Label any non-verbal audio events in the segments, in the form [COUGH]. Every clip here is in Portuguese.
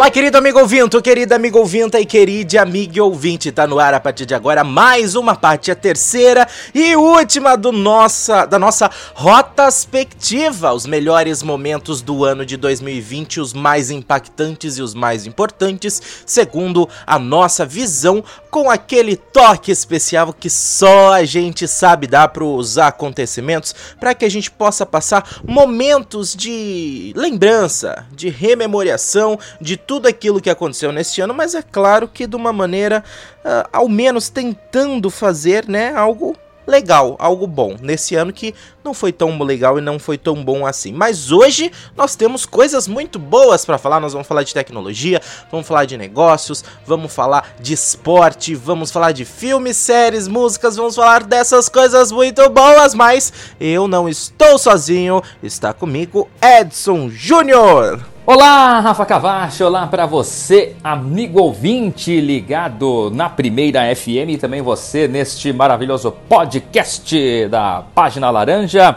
Olá, querido amigo ouvinte, querida amigo ouvinte e querida amiga ouvinte. Tá no ar a partir de agora mais uma parte, a terceira e última do nossa, da nossa Rotaspectiva. Os melhores momentos do ano de 2020, os mais impactantes e os mais importantes, segundo a nossa visão, com aquele toque especial que só a gente sabe dar para os acontecimentos, para que a gente possa passar momentos de lembrança, de rememoriação, de tudo aquilo que aconteceu neste ano, mas é claro que de uma maneira, uh, ao menos tentando fazer, né, algo legal, algo bom. Nesse ano que não foi tão legal e não foi tão bom assim. Mas hoje nós temos coisas muito boas para falar. Nós vamos falar de tecnologia, vamos falar de negócios, vamos falar de esporte, vamos falar de filmes, séries, músicas, vamos falar dessas coisas muito boas. Mas eu não estou sozinho, está comigo Edson Júnior. Olá, Rafa Cavacho, olá para você, amigo ouvinte ligado na Primeira FM e também você neste maravilhoso podcast da Página Laranja.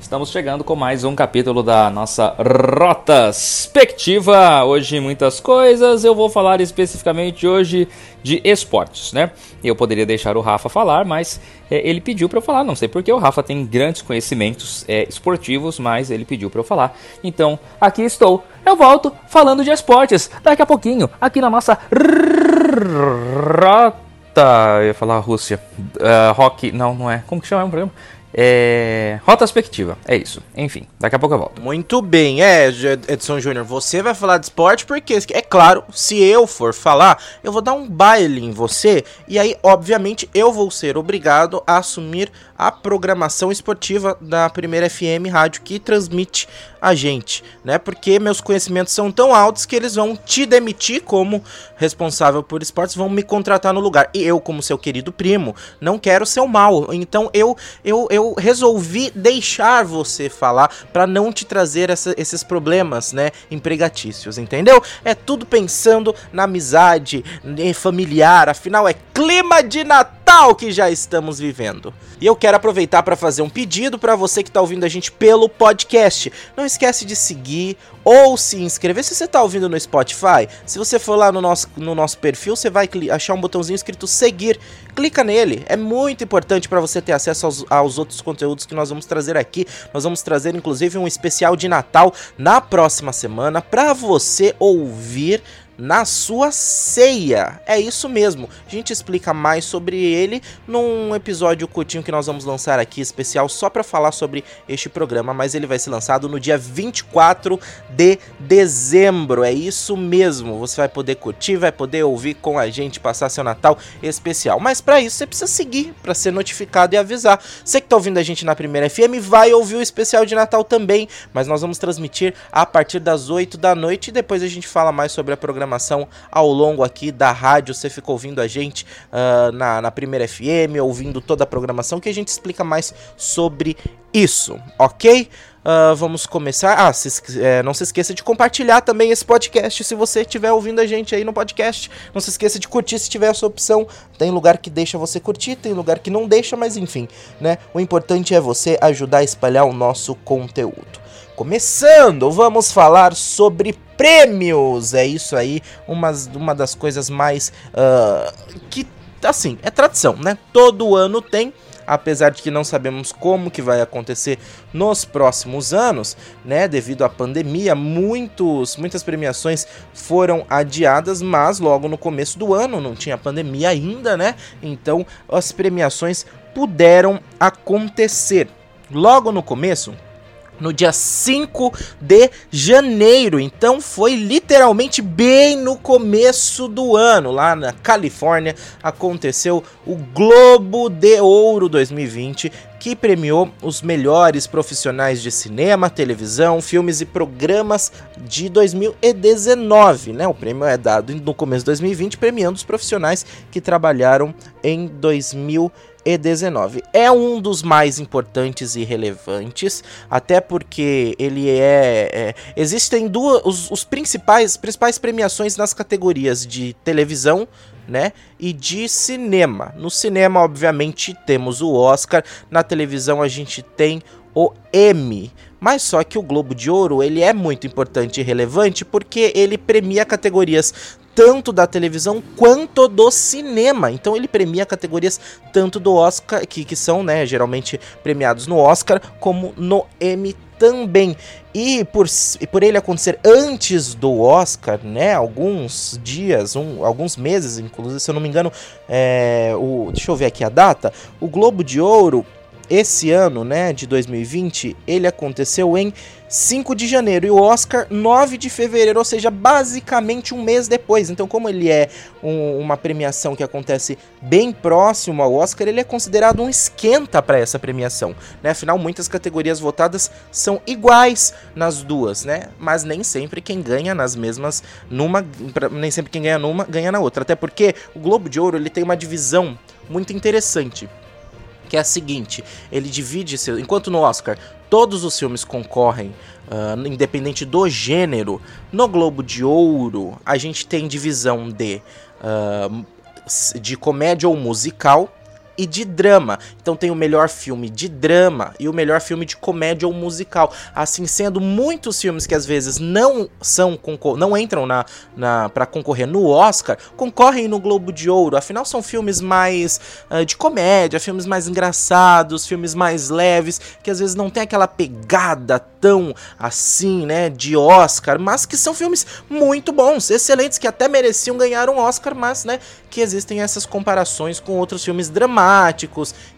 Estamos chegando com mais um capítulo da nossa Rotaspectiva. Hoje muitas coisas, eu vou falar especificamente hoje de esportes, né? Eu poderia deixar o Rafa falar, mas é, ele pediu para eu falar. Não sei porque o Rafa tem grandes conhecimentos é, esportivos, mas ele pediu para eu falar. Então, aqui estou. Eu volto falando de esportes daqui a pouquinho, aqui na nossa Rota. Eu ia falar Rússia. Uh, rock. Não, não é. Como que chama o programa? É. Rotaspectiva, é isso. Enfim, daqui a pouco eu volto. Muito bem, é, Edson Júnior, você vai falar de esporte porque, é claro, se eu for falar, eu vou dar um baile em você e aí, obviamente, eu vou ser obrigado a assumir a programação esportiva da Primeira FM Rádio que transmite a gente, né? Porque meus conhecimentos são tão altos que eles vão te demitir como responsável por esportes, vão me contratar no lugar. E eu, como seu querido primo, não quero ser o mal. Então eu eu, eu resolvi deixar você falar para não te trazer essa, esses problemas, né, empregatícios, entendeu? É tudo pensando na amizade familiar, afinal é clima de Natal que já estamos vivendo. E eu quero aproveitar para fazer um pedido para você que está ouvindo a gente pelo podcast. Não esquece de seguir ou se inscrever. Se você está ouvindo no Spotify, se você for lá no nosso, no nosso perfil, você vai achar um botãozinho escrito seguir. Clica nele. É muito importante para você ter acesso aos, aos outros conteúdos que nós vamos trazer aqui. Nós vamos trazer inclusive um especial de Natal na próxima semana para você ouvir na sua ceia. É isso mesmo. A gente explica mais sobre ele num episódio curtinho que nós vamos lançar aqui, especial só para falar sobre este programa, mas ele vai ser lançado no dia 24 de dezembro. É isso mesmo. Você vai poder curtir, vai poder ouvir com a gente, passar seu Natal especial. Mas para isso você precisa seguir para ser notificado e avisar. Você que tá ouvindo a gente na Primeira FM vai ouvir o especial de Natal também, mas nós vamos transmitir a partir das 8 da noite e depois a gente fala mais sobre a programação programação ao longo aqui da rádio. Você ficou ouvindo a gente uh, na, na primeira FM, ouvindo toda a programação, que a gente explica mais sobre isso, ok? Uh, vamos começar. Ah, se, é, não se esqueça de compartilhar também esse podcast se você estiver ouvindo a gente aí no podcast. Não se esqueça de curtir se tiver essa opção. Tem lugar que deixa você curtir, tem lugar que não deixa, mas enfim, né? O importante é você ajudar a espalhar o nosso conteúdo. Começando, vamos falar sobre prêmios. É isso aí, uma, uma das coisas mais. Uh, que, assim, é tradição, né? Todo ano tem apesar de que não sabemos como que vai acontecer nos próximos anos, né? Devido à pandemia, muitos, muitas premiações foram adiadas, mas logo no começo do ano não tinha pandemia ainda, né? Então as premiações puderam acontecer. Logo no começo, no dia 5 de janeiro. Então foi literalmente bem no começo do ano, lá na Califórnia, aconteceu o Globo de Ouro 2020, que premiou os melhores profissionais de cinema, televisão, filmes e programas de 2019, né? O prêmio é dado no começo de 2020, premiando os profissionais que trabalharam em 2019 e19. É um dos mais importantes e relevantes, até porque ele é. é existem duas. Os, os, principais, principais premiações nas categorias de televisão. Né? E de cinema. No cinema, obviamente, temos o Oscar. Na televisão, a gente tem o Emmy. Mas só que o Globo de Ouro, ele é muito importante e relevante porque ele premia categorias tanto da televisão quanto do cinema. Então ele premia categorias tanto do Oscar, que, que são, né, geralmente premiados no Oscar, como no Emmy também. E por, por ele acontecer antes do Oscar, né? Alguns dias, um, alguns meses, inclusive, se eu não me engano, é, o, deixa eu ver aqui a data. O Globo de Ouro esse ano, né, de 2020, ele aconteceu em 5 de janeiro e o Oscar 9 de fevereiro, ou seja, basicamente um mês depois. Então, como ele é um, uma premiação que acontece bem próximo ao Oscar, ele é considerado um esquenta para essa premiação. Né? Afinal, muitas categorias votadas são iguais nas duas, né? Mas nem sempre quem ganha nas mesmas numa, nem sempre quem ganha numa ganha na outra. Até porque o Globo de Ouro ele tem uma divisão muito interessante que é a seguinte: ele divide seu. Enquanto no Oscar todos os filmes concorrem, uh, independente do gênero, no Globo de Ouro a gente tem divisão de, uh, de comédia ou musical e de drama. Então tem o melhor filme de drama e o melhor filme de comédia ou musical. Assim sendo, muitos filmes que às vezes não são não entram na, na para concorrer no Oscar, concorrem no Globo de Ouro. Afinal são filmes mais uh, de comédia, filmes mais engraçados, filmes mais leves, que às vezes não tem aquela pegada tão assim, né, de Oscar, mas que são filmes muito bons, excelentes que até mereciam ganhar um Oscar, mas, né, que existem essas comparações com outros filmes dramáticos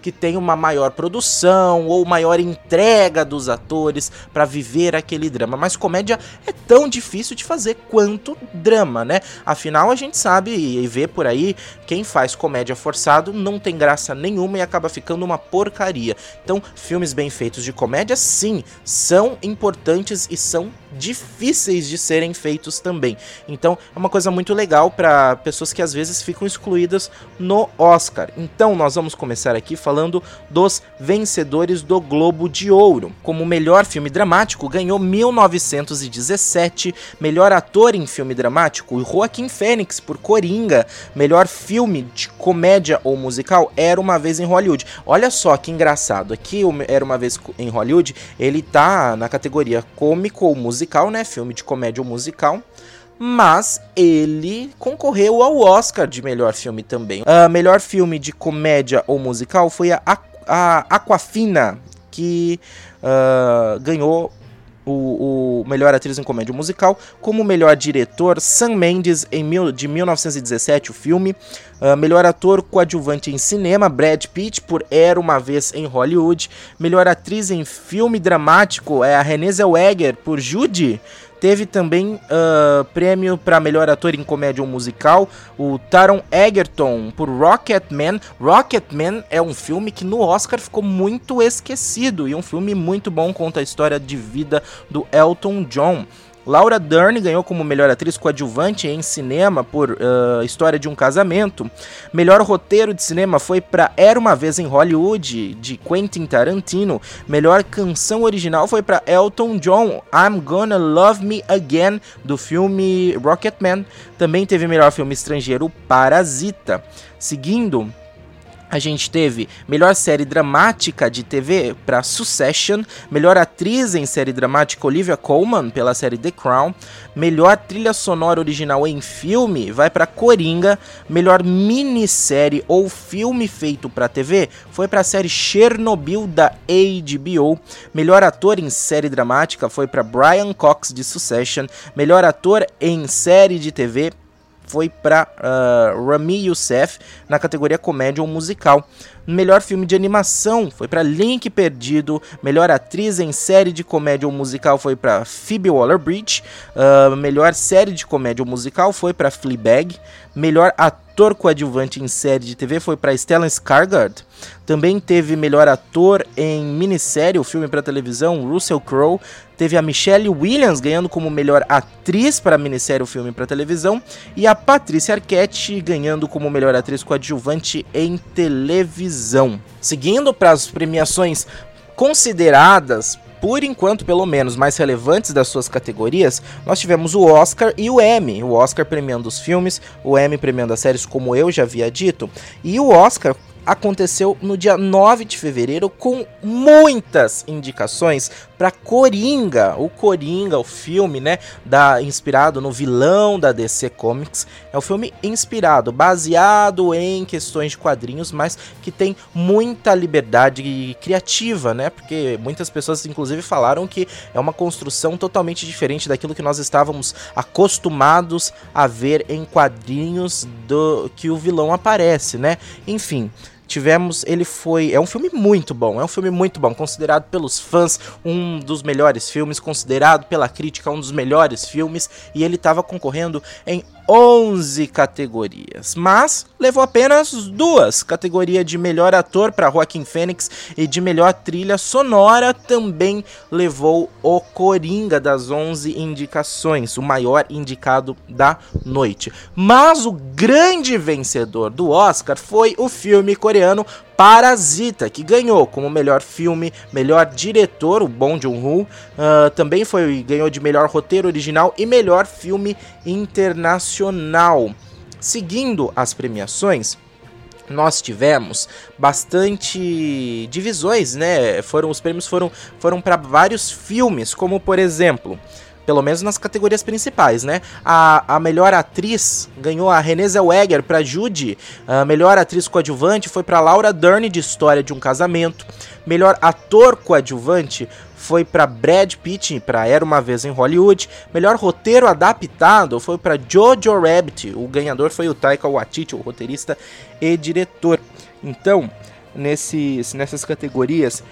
que têm uma maior produção ou maior entrega dos atores para viver aquele drama. Mas comédia é tão difícil de fazer quanto drama, né? Afinal, a gente sabe e vê por aí quem faz comédia forçado não tem graça nenhuma e acaba ficando uma porcaria. Então, filmes bem feitos de comédia, sim, são importantes e são difíceis de serem feitos também. Então, é uma coisa muito legal para pessoas que às vezes ficam excluídas no Oscar. Então nós vamos começar aqui falando dos vencedores do Globo de Ouro. Como melhor filme dramático, ganhou 1917, melhor ator em filme dramático, Joaquim Fênix por Coringa, melhor filme de comédia ou musical, Era Uma Vez em Hollywood. Olha só que engraçado, aqui Era Uma Vez em Hollywood, ele tá na categoria cômico ou musical, né, filme de comédia ou musical mas ele concorreu ao Oscar de melhor filme também. Uh, melhor filme de comédia ou musical foi a, a Aquafina, que uh, ganhou o, o, melhor atriz em comédia musical, como melhor diretor, Sam Mendes, em mil, de 1917, o filme. Uh, melhor ator coadjuvante em cinema, Brad Pitt, por Era Uma Vez em Hollywood. Melhor atriz em filme dramático, é a Renée Zellweger, por Judy. Teve também uh, prêmio para melhor ator em comédia ou musical, o Taron Egerton por Rocketman. Rocketman é um filme que no Oscar ficou muito esquecido e um filme muito bom conta a história de vida do Elton John. Laura Dern ganhou como melhor atriz coadjuvante em cinema por uh, História de um Casamento. Melhor roteiro de cinema foi para Era uma Vez em Hollywood, de Quentin Tarantino. Melhor canção original foi para Elton John, I'm Gonna Love Me Again, do filme Rocketman. Também teve melhor filme estrangeiro, Parasita. Seguindo, a gente teve melhor série dramática de TV para Succession, melhor atriz em série dramática Olivia Colman pela série The Crown, melhor trilha sonora original em filme vai para Coringa, melhor minissérie ou filme feito para TV foi para a série Chernobyl da HBO, melhor ator em série dramática foi para Brian Cox de Succession, melhor ator em série de TV foi para uh, ah, Rami Youssef na categoria comédia ou musical. Melhor filme de animação foi para Link Perdido. Melhor atriz em série de comédia ou musical foi para Phoebe Waller-Bridge. Uh, melhor série de comédia ou musical foi para Fleabag. Melhor ator coadjuvante em série de TV foi para Stellan Skarsgård. Também teve melhor ator em minissérie, o filme para televisão, Russell Crowe. Teve a Michelle Williams ganhando como melhor atriz para minissérie, o filme para televisão. E a Patrícia Arquette ganhando como melhor atriz coadjuvante em televisão. Seguindo para as premiações consideradas por enquanto, pelo menos, mais relevantes das suas categorias, nós tivemos o Oscar e o Emmy. O Oscar premiando os filmes, o Emmy premiando as séries, como eu já havia dito. E o Oscar aconteceu no dia 9 de fevereiro com muitas indicações para Coringa, o Coringa, o filme, né, da inspirado no vilão da DC Comics. É um filme inspirado, baseado em questões de quadrinhos, mas que tem muita liberdade criativa, né? Porque muitas pessoas inclusive falaram que é uma construção totalmente diferente daquilo que nós estávamos acostumados a ver em quadrinhos do que o vilão aparece, né? Enfim, tivemos, ele foi, é um filme muito bom, é um filme muito bom, considerado pelos fãs um dos melhores filmes, considerado pela crítica um dos melhores filmes, e ele estava concorrendo em 11 categorias, mas levou apenas duas: categoria de melhor ator para Joaquim Fênix e de melhor trilha sonora também levou o Coringa das 11 indicações, o maior indicado da noite. Mas o grande vencedor do Oscar foi o filme coreano Parasita, que ganhou como melhor filme, melhor diretor, o Bong Joon-ho, uh, também foi ganhou de melhor roteiro original e melhor filme internacional. Seguindo as premiações, nós tivemos bastante divisões, né? Foram os prêmios foram foram para vários filmes, como por exemplo, pelo menos nas categorias principais, né? A, a melhor atriz ganhou a Renée Zellweger para Judy. A melhor atriz coadjuvante foi para Laura Dern de História de um Casamento. Melhor ator coadjuvante foi para Brad Pitt para Era uma vez em Hollywood. Melhor roteiro adaptado foi para Jojo Rabbit. O ganhador foi o Taika Waititi, o roteirista e diretor. Então, nesses, nessas categorias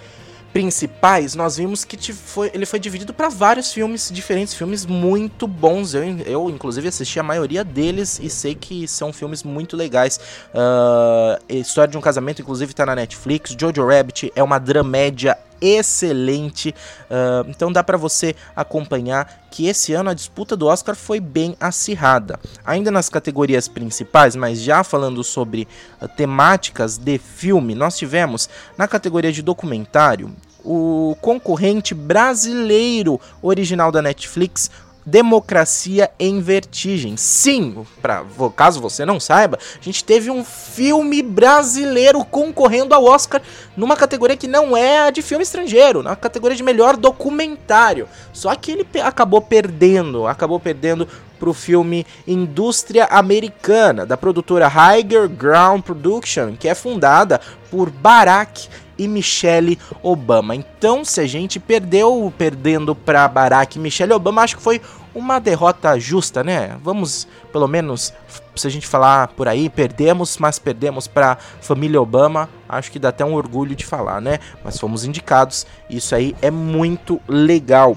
principais, nós vimos que foi, ele foi dividido para vários filmes diferentes, filmes muito bons. Eu, eu, inclusive, assisti a maioria deles e sei que são filmes muito legais. Uh, História de um Casamento, inclusive, está na Netflix. Jojo Rabbit é uma dramédia excelente. Uh, então dá para você acompanhar que esse ano a disputa do Oscar foi bem acirrada. Ainda nas categorias principais, mas já falando sobre uh, temáticas de filme, nós tivemos na categoria de documentário o concorrente brasileiro original da Netflix, Democracia em Vertigem. Sim, pra, caso você não saiba, a gente teve um filme brasileiro concorrendo ao Oscar numa categoria que não é a de filme estrangeiro, na categoria de melhor documentário. Só que ele acabou perdendo, acabou perdendo pro filme Indústria Americana, da produtora Higher Ground Production, que é fundada por Barack e Michelle Obama. Então, se a gente perdeu perdendo para Barack e Michelle Obama, acho que foi uma derrota justa, né? Vamos, pelo menos, se a gente falar por aí, perdemos, mas perdemos para família Obama. Acho que dá até um orgulho de falar, né? Mas fomos indicados. Isso aí é muito legal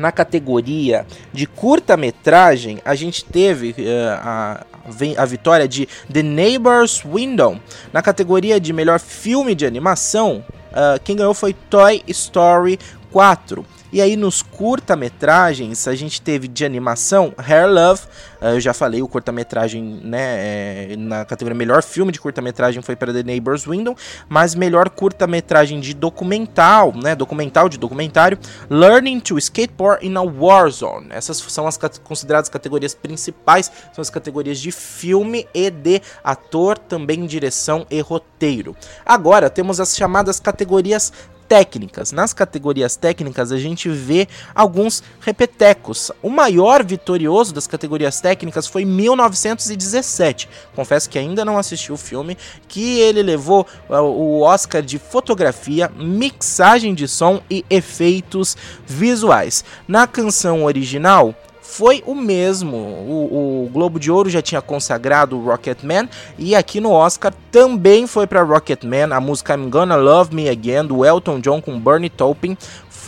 na categoria de curta-metragem, a gente teve uh, a, a vitória de The Neighbor's Window. Na categoria de melhor filme de animação, uh, quem ganhou foi Toy Story 4. E aí nos curta-metragens a gente teve de animação Hair Love, uh, eu já falei o curta-metragem, né, é, na categoria melhor filme de curta-metragem foi para The Neighbor's Window, mas melhor curta-metragem de documental, né, documental de documentário, Learning to Skateboard in a War Zone. Essas são as consideradas categorias principais, são as categorias de filme e de ator, também direção e roteiro. Agora temos as chamadas categorias técnicas. Nas categorias técnicas, a gente vê alguns repetecos. O maior vitorioso das categorias técnicas foi 1917. Confesso que ainda não assisti o filme, que ele levou uh, o Oscar de fotografia, mixagem de som e efeitos visuais. Na canção original, foi o mesmo. O, o, Globo de Ouro já tinha consagrado o Rocketman e aqui no Oscar também foi para Rocketman a música I'm Gonna Love Me Again do Elton John com Bernie Taupin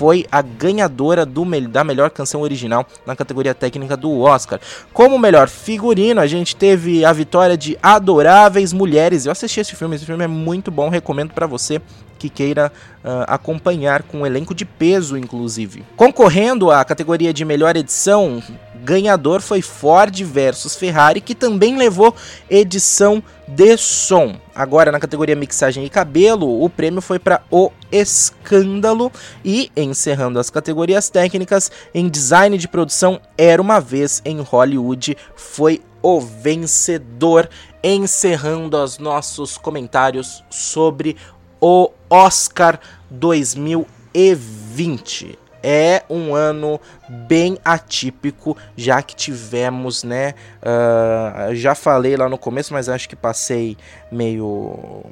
foi a ganhadora do, da melhor canção original na categoria técnica do Oscar. Como melhor figurino, a gente teve a vitória de Adoráveis Mulheres. Eu assisti esse filme, esse filme é muito bom, recomendo para você que queira uh, acompanhar com um elenco de peso, inclusive. Concorrendo à categoria de melhor edição, ganhador foi Ford versus Ferrari, que também levou edição de som. Agora, na categoria mixagem e cabelo, o prêmio foi para O Escândalo. E, encerrando as categorias técnicas, em design de produção, Era uma Vez em Hollywood, foi o vencedor. Encerrando os nossos comentários sobre o Oscar 2020. 2020 é um ano bem atípico, já que tivemos, né? Uh, já falei lá no começo, mas acho que passei meio.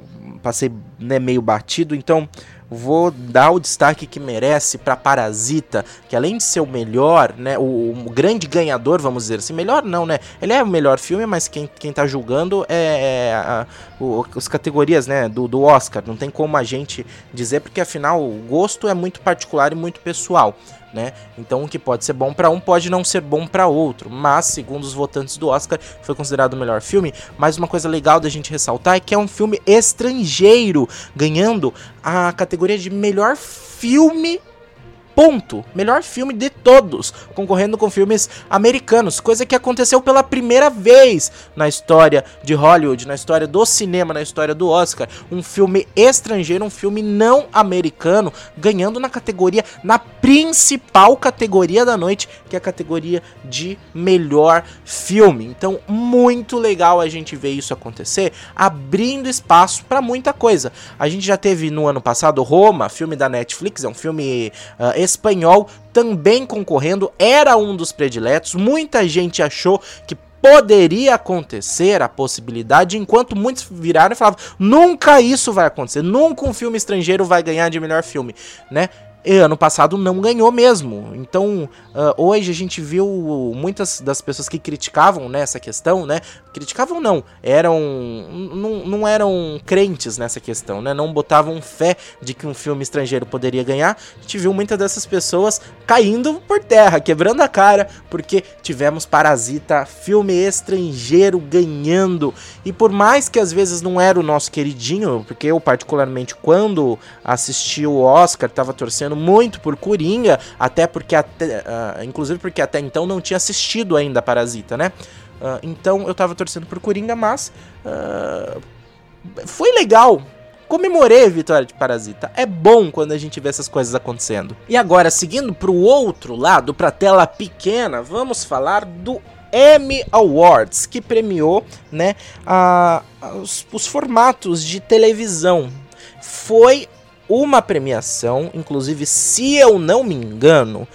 Passei né, meio batido, então vou dar o destaque que merece para Parasita, que além de ser o melhor, né, o, o, grande ganhador, vamos dizer assim, melhor não, né? Ele é o melhor filme, mas quem, quem tá julgando é, é a, o, as categorias, né, do, do Oscar. Não tem como a gente dizer, porque afinal o gosto é muito particular e muito pessoal né? Então o que pode ser bom para um pode não ser bom para outro, mas segundo os votantes do Oscar foi considerado o melhor filme. Mas uma coisa legal da gente ressaltar é que é um filme estrangeiro, ganhando a categoria de melhor filme Ponto. Melhor filme de todos, concorrendo com filmes americanos, coisa que aconteceu pela primeira vez na história de Hollywood, na história do cinema, na história do Oscar. Um filme estrangeiro, um filme não americano, ganhando na categoria, na principal categoria da noite, que é a categoria de melhor filme. Então, muito legal a gente ver isso acontecer, abrindo espaço para muita coisa. A gente já teve no ano passado Roma, filme da Netflix, é um filme uh, espanhol também concorrendo, era um dos prediletos. Muita gente achou que poderia acontecer a possibilidade, enquanto muitos viraram e falavam: nunca isso vai acontecer, nunca um filme estrangeiro vai ganhar de melhor filme, né? E ano passado não ganhou mesmo. Então, uh, hoje a gente viu muitas das pessoas que criticavam né, essa questão, né? Criticavam não, eram. Não, não eram crentes nessa questão, né? Não botavam fé de que um filme estrangeiro poderia ganhar. A gente viu muitas dessas pessoas caindo por terra, quebrando a cara, porque tivemos Parasita, filme estrangeiro ganhando. E por mais que às vezes não era o nosso queridinho, porque eu, particularmente, quando assisti o Oscar, tava torcendo torcendo muito por Coringa, até porque até, uh, inclusive porque até então não tinha assistido ainda Parasita, né? Uh, então eu tava torcendo por Coringa, mas uh, foi legal. Comemorei a vitória de Parasita. É bom quando a gente vê essas coisas acontecendo. E agora, seguindo pro outro lado, pra tela pequena, vamos falar do Emmy Awards, que premiou né, a, os, os formatos de televisão. Foi uma premiação, inclusive, se eu não me engano,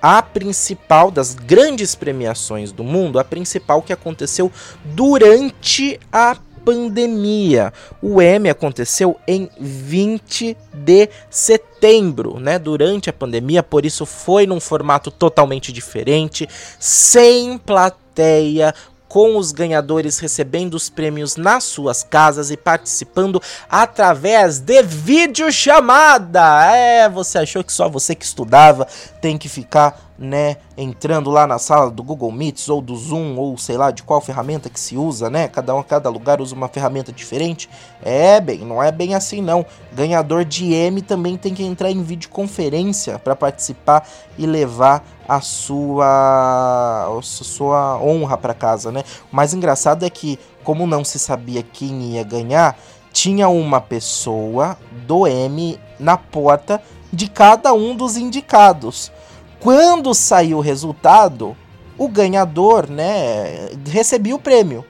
a principal das grandes premiações do mundo, a principal que aconteceu durante a pandemia. O Emmy aconteceu em 20 de setembro, né, durante a pandemia, por isso foi num formato totalmente diferente, sem plateia, com os ganhadores recebendo os prêmios nas suas casas e participando através de videochamada. É, você achou que só você que estudava tem que ficar né, entrando lá na sala do Google Meets ou do Zoom ou sei lá de qual ferramenta que se usa, né? Cada um, cada lugar usa uma ferramenta diferente. É, bem, não é bem assim não. Ganhador de M também tem que entrar em videoconferência para participar e levar a sua a sua honra para casa, né? O mais engraçado é que como não se sabia quem ia ganhar, tinha uma pessoa do M na porta de cada um dos indicados. Quando saiu o resultado, o ganhador, né, recebia o prêmio.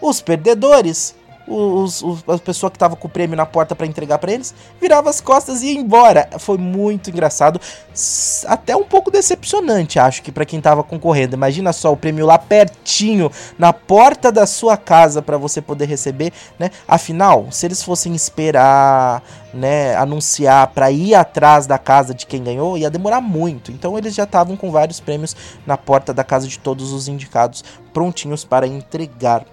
Os perdedores, os, os, a pessoa que estava com o prêmio na porta para entregar para eles, virava as costas e ia embora. Foi muito engraçado, até um pouco decepcionante, acho que para quem estava concorrendo. Imagina só o prêmio lá pertinho, na porta da sua casa para você poder receber, né? Afinal, se eles fossem esperar né, anunciar para ir atrás da casa de quem ganhou, ia demorar muito. Então eles já estavam com vários prêmios na porta da casa de todos os indicados, prontinhos para entregar.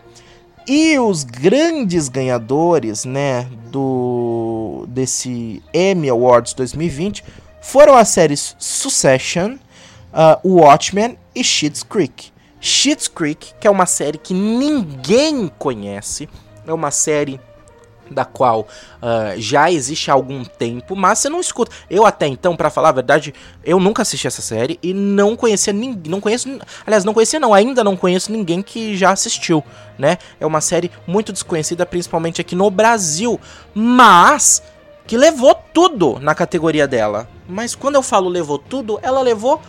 E os grandes ganhadores, né, do desse Emmy Awards 2020 foram as séries Succession, uh, Watchmen e Schitt's Creek. Schitt's Creek, que é uma série que ninguém conhece, é uma série da qual uh, já existe há algum tempo, mas você não escuta. Eu até então, para falar a verdade, eu nunca assisti essa série e não conhecia ninguém, não conheço, aliás, não conhecia não, ainda não conheço ninguém que já assistiu, né? É uma série muito desconhecida, principalmente aqui no Brasil, mas que levou tudo na categoria dela. Mas quando eu falo levou tudo, ela levou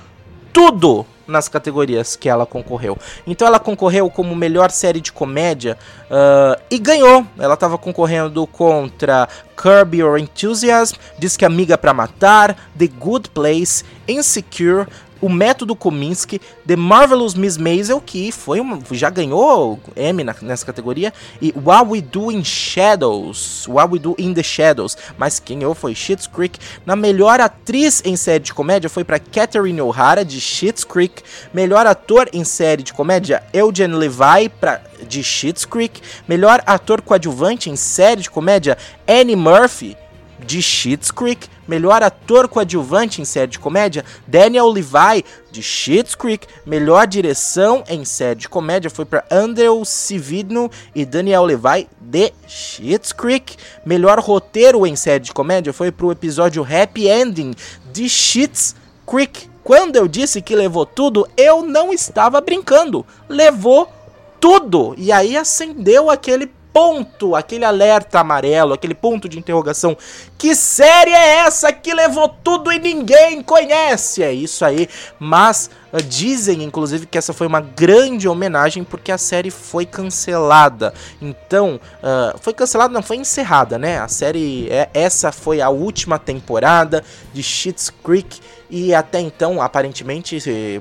tudo nas categorias que ela concorreu. Então ela concorreu como melhor série de comédia uh, e ganhou. Ela estava concorrendo contra Kirby Your Enthusiasm, Diz que Amiga para Matar, The Good Place, Insecure, o Método Kominsky, The Marvelous Miss Maisel, que foi uma, já ganhou M nessa categoria, e What We Do in Shadows, What We Do in the Shadows, mas quem ganhou foi Schitt's Creek. Na melhor atriz em série de comédia foi para Catherine O'Hara, de Schitt's Creek. Melhor ator em série de comédia, Eugene Levi, pra, de Schitt's Creek. Melhor ator coadjuvante em série de comédia, Annie Murphy, de Schitt's Creek. Melhor ator coadjuvante em série de comédia, Daniel Levi, de Schitt's Creek. Melhor direção em série de comédia foi para Andrew Cividno e Daniel Levi, de Schitt's Creek. Melhor roteiro em série de comédia foi para o episódio Happy Ending, de Schitt's Creek. Quando eu disse que levou tudo, eu não estava brincando. Levou tudo. E aí acendeu aquele ponto, aquele alerta amarelo, aquele ponto de interrogação. Que série é essa que levou tudo e ninguém conhece? É isso aí, mas uh, dizem inclusive que essa foi uma grande homenagem porque a série foi cancelada. Então, uh, foi cancelada, não, foi encerrada, né? A série, é, essa foi a última temporada de Schitt's Creek e até então, aparentemente,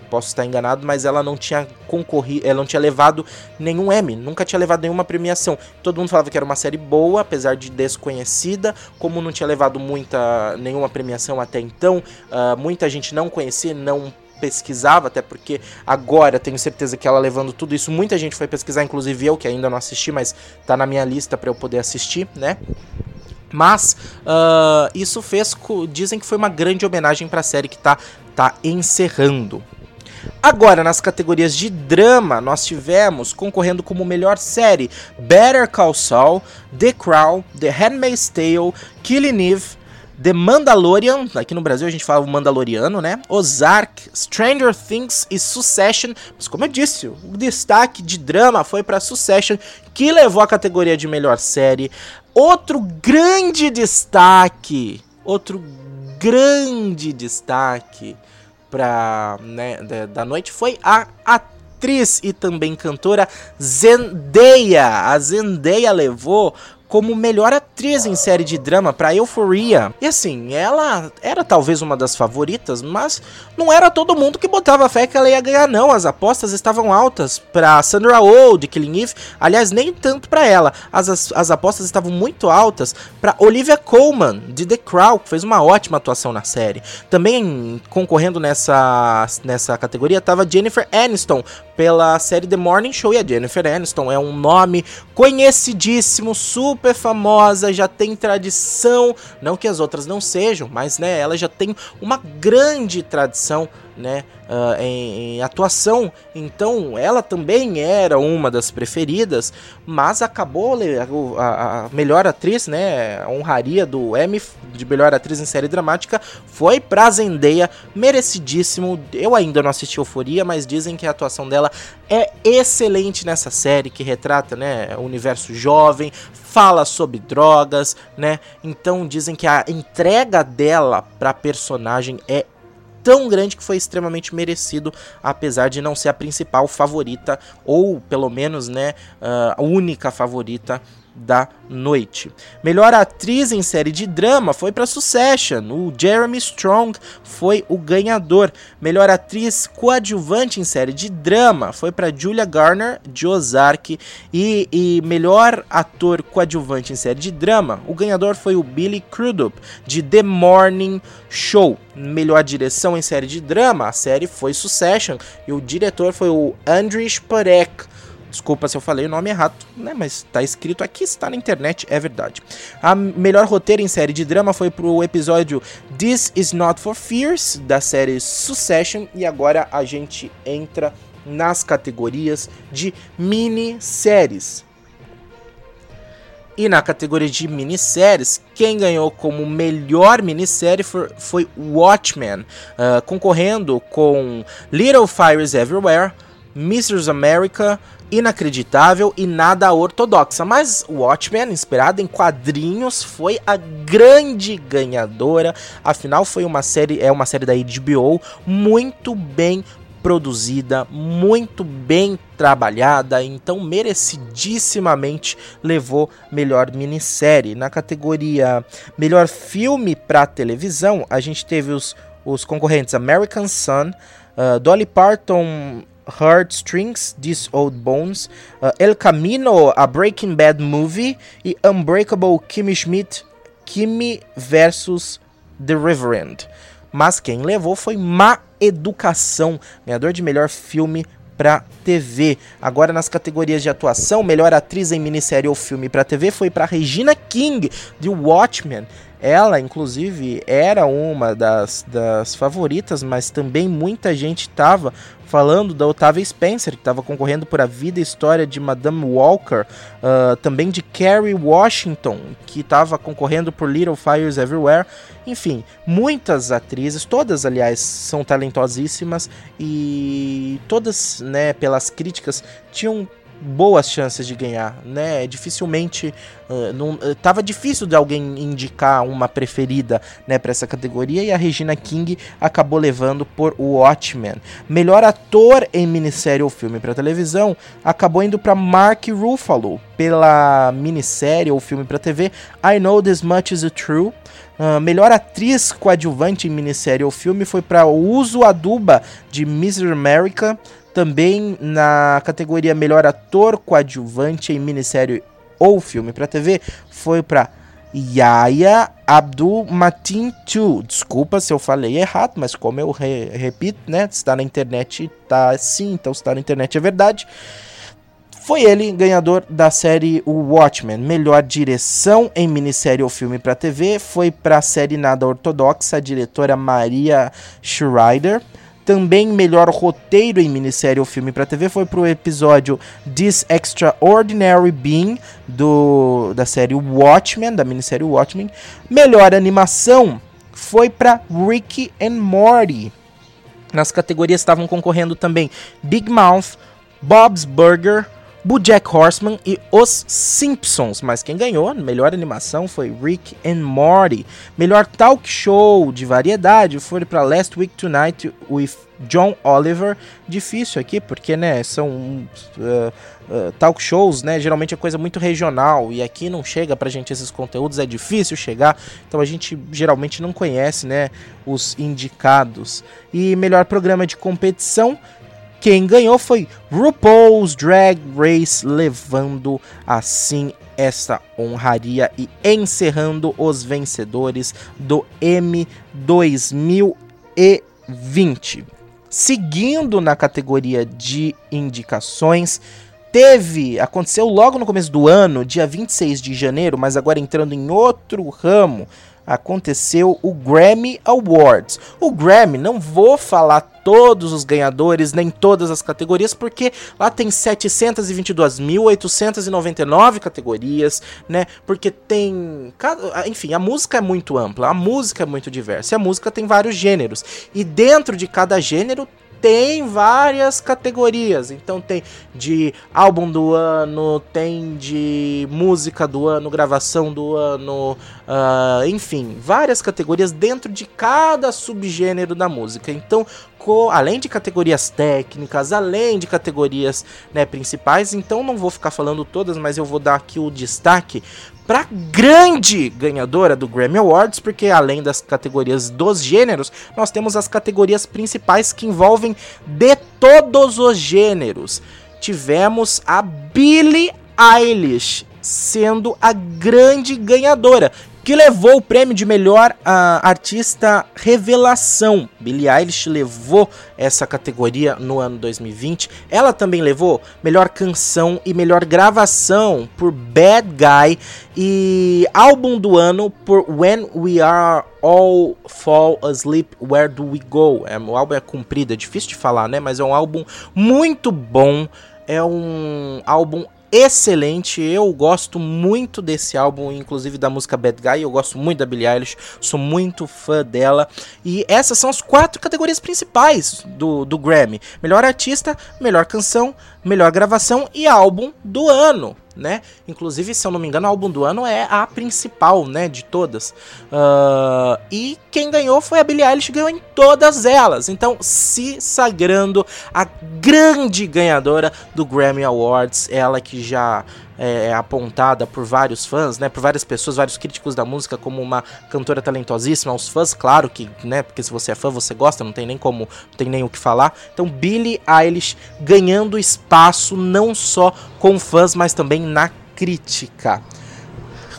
posso estar enganado, mas ela não tinha concorrido, ela não tinha levado nenhum Emmy, nunca tinha levado nenhuma premiação. Todo mundo falava que era uma série boa, apesar de desconhecida, como não tinha levado muita nenhuma premiação até então, uh, muita gente não conhecia, não pesquisava, até porque agora tenho certeza que ela levando tudo isso, muita gente foi pesquisar, inclusive eu que ainda não assisti, mas tá na minha lista para eu poder assistir, né? Mas uh, isso fez. Dizem que foi uma grande homenagem para a série que tá, tá encerrando. Agora, nas categorias de drama, nós tivemos concorrendo como melhor série Better Call Saul, The Crown, The Handmaid's Tale, Killing Eve, The Mandalorian, aqui no Brasil a gente fala o Mandaloriano, né? Ozark, Stranger Things e Succession. Mas como eu disse, o destaque de drama foi para Succession, que levou a categoria de melhor série. Outro grande destaque, outro grande destaque pra, né, da, noite foi a atriz e também cantora Zendaya. A Zendaya levou como melhor atriz em série de drama para Euphoria. E assim, ela era talvez uma das favoritas, mas não era todo mundo que botava fé que ela ia ganhar não. As apostas estavam altas para Sandra Oh de Killing Eve, aliás, nem tanto para ela. As, as, as, apostas estavam muito altas para Olivia Colman de The Crown, que fez uma ótima atuação na série. Também concorrendo nessa nessa categoria estava Jennifer Aniston pela série The Morning Show e a Jennifer Aniston é um nome conhecidíssimo, super super famosa, já tem tradição, não que as outras não sejam, mas né, ela já tem uma grande tradição né, uh, em, em, atuação. Então ela também era uma das preferidas, mas acabou a, a, melhor atriz, né, a honraria do Emmy de melhor atriz em série dramática foi pra Zendaya, merecidíssimo. Eu ainda não assisti Euforia, mas dizem que a atuação dela é excelente nessa série que retrata, né, o universo jovem, fala sobre drogas, né? Então dizem que a entrega dela pra personagem é tão grande que foi extremamente merecido, apesar de não ser a principal favorita, ou pelo menos, né, a única favorita da noite. Melhor atriz em série de drama foi para Succession. O Jeremy Strong foi o ganhador. Melhor atriz coadjuvante em série de drama foi para Julia Garner de Ozark e, e, melhor ator coadjuvante em série de drama, o ganhador foi o Billy Crudup de The Morning Show. Melhor direção em série de drama, a série foi Succession e o diretor foi o Andriy Parek. Desculpa se eu falei o nome errado, né? Mas tá escrito aqui, está na internet, é verdade. A melhor roteiro em série de drama foi pro episódio This Is Not for Fears, da série Succession. E agora a gente entra nas categorias de minisséries. E na categoria de minisséries, quem ganhou como melhor minissérie foi, foi Watchmen, uh, concorrendo com Little Fires Everywhere, Mrs. America, inacreditável e nada ortodoxa. Mas Watchmen, inspirado em quadrinhos, foi a grande ganhadora. Afinal, foi uma série, é uma série da HBO muito bem produzida, muito bem trabalhada, então merecidíssimamente levou melhor minissérie. Na categoria melhor filme para televisão, a gente teve os, os concorrentes American Sun, uh, Dolly Parton Heartstrings, These Old Bones, uh, El Camino, a Breaking Bad Movie e Unbreakable Kimmy Schmidt, Kimmy versus The Reverend. Mas quem levou foi Má Educação, ganhador de melhor filme para TV. Agora nas categorias de atuação, melhor atriz em minissérie ou filme para TV foi para Regina King de Watchmen. Ela, inclusive, era uma das, das favoritas, mas também muita gente estava falando da Otávia Spencer, que estava concorrendo por A Vida e História de Madame Walker, uh, também de Kerry Washington, que estava concorrendo por Little Fires Everywhere. Enfim, muitas atrizes, todas, aliás, são talentosíssimas e todas, né, pelas críticas, tinham boas chances de ganhar, né? Dificilmente uh, não, tava difícil de alguém indicar uma preferida, né, para essa categoria e a Regina King acabou levando por Watchmen. Melhor ator em minissérie ou filme para televisão acabou indo para Mark Ruffalo pela minissérie ou filme para TV I Know This Much Is True. Uh, melhor atriz coadjuvante em minissérie ou filme foi para Uso Aduba de Mr. America. Também na categoria Melhor Ator Coadjuvante em Minissérie ou Filme para TV foi para Yaya Abdul Matin 2. Desculpa se eu falei errado, mas como eu re repito, né? Está na internet, tá sim, então está na internet é verdade. Foi ele ganhador da série Watchmen. Melhor direção em minissérie ou filme para TV foi para a série Nada Ortodoxa, a diretora Maria Schreider. Também melhor roteiro em minissérie ou filme para TV foi pro episódio This Extraordinary Being do da série Watchmen, da minissérie Watchmen. Melhor animação foi para Ricky and Morty. Nas categorias estavam concorrendo também Big Mouth, Bob's Burger, BoJack Horseman e Os Simpsons. Mas quem ganhou, melhor animação foi Rick and Morty. Melhor talk show de variedade foi para Last Week Tonight with John Oliver. Difícil aqui porque, né, são uh, uh, talk shows, né, geralmente é coisa muito regional e aqui não chega pra gente esses conteúdos, é difícil chegar. Então a gente geralmente não conhece, né, os indicados. E melhor programa de competição quem ganhou foi RuPaul's Drag Race, levando assim esta honraria e encerrando os vencedores do M 2020. Seguindo na categoria de indicações, teve, aconteceu logo no começo do ano, dia 26 de janeiro, mas agora entrando em outro ramo, aconteceu o Grammy Awards. O Grammy, não vou falar todos os ganhadores, nem todas as categorias, porque lá tem 722.899 categorias, né? Porque tem. Enfim, a música é muito ampla, a música é muito diversa, e a música tem vários gêneros. E dentro de cada gênero tem várias categorias. Então tem de álbum do ano, tem de música do ano, gravação do ano, uh, enfim, várias categorias dentro de cada subgênero da música. Então, além de categorias técnicas, além de categorias né, principais, então não vou ficar falando todas, mas eu vou dar aqui o destaque para grande ganhadora do Grammy Awards, porque além das categorias dos gêneros, nós temos as categorias principais que envolvem de todos os gêneros. Tivemos a Billie Eilish sendo a grande ganhadora que levou o prêmio de melhor uh, artista revelação. Billie Eilish levou essa categoria no ano 2020. Ela também levou melhor canção e melhor gravação por Bad Guy e álbum do ano por When We Are All Fall Asleep, Where Do We Go? É, o álbum é comprido, é difícil de falar, né? Mas é um álbum muito bom. É um álbum excelente. Eu gosto muito desse álbum, inclusive da música Bad Guy. Eu gosto muito da Billie Eilish, sou muito fã dela. E essas são as quatro categorias principais do, do Grammy: melhor artista, melhor canção, melhor gravação e álbum do ano né? Inclusive, se eu não me engano, o álbum do ano é a principal, né, de todas. Uh, e quem ganhou foi a Billie Eilish, ganhou em todas elas. Então, se sagrando a grande ganhadora do Grammy Awards, ela que já é, é, apontada por vários fãs, né, por várias pessoas, vários críticos da música como uma cantora talentosíssima. Os fãs, claro que, né, porque se você é fã, você gosta, não tem nem como, não tem nem o que falar. Então, Billie Eilish ganhando espaço não só com fãs, mas também na crítica.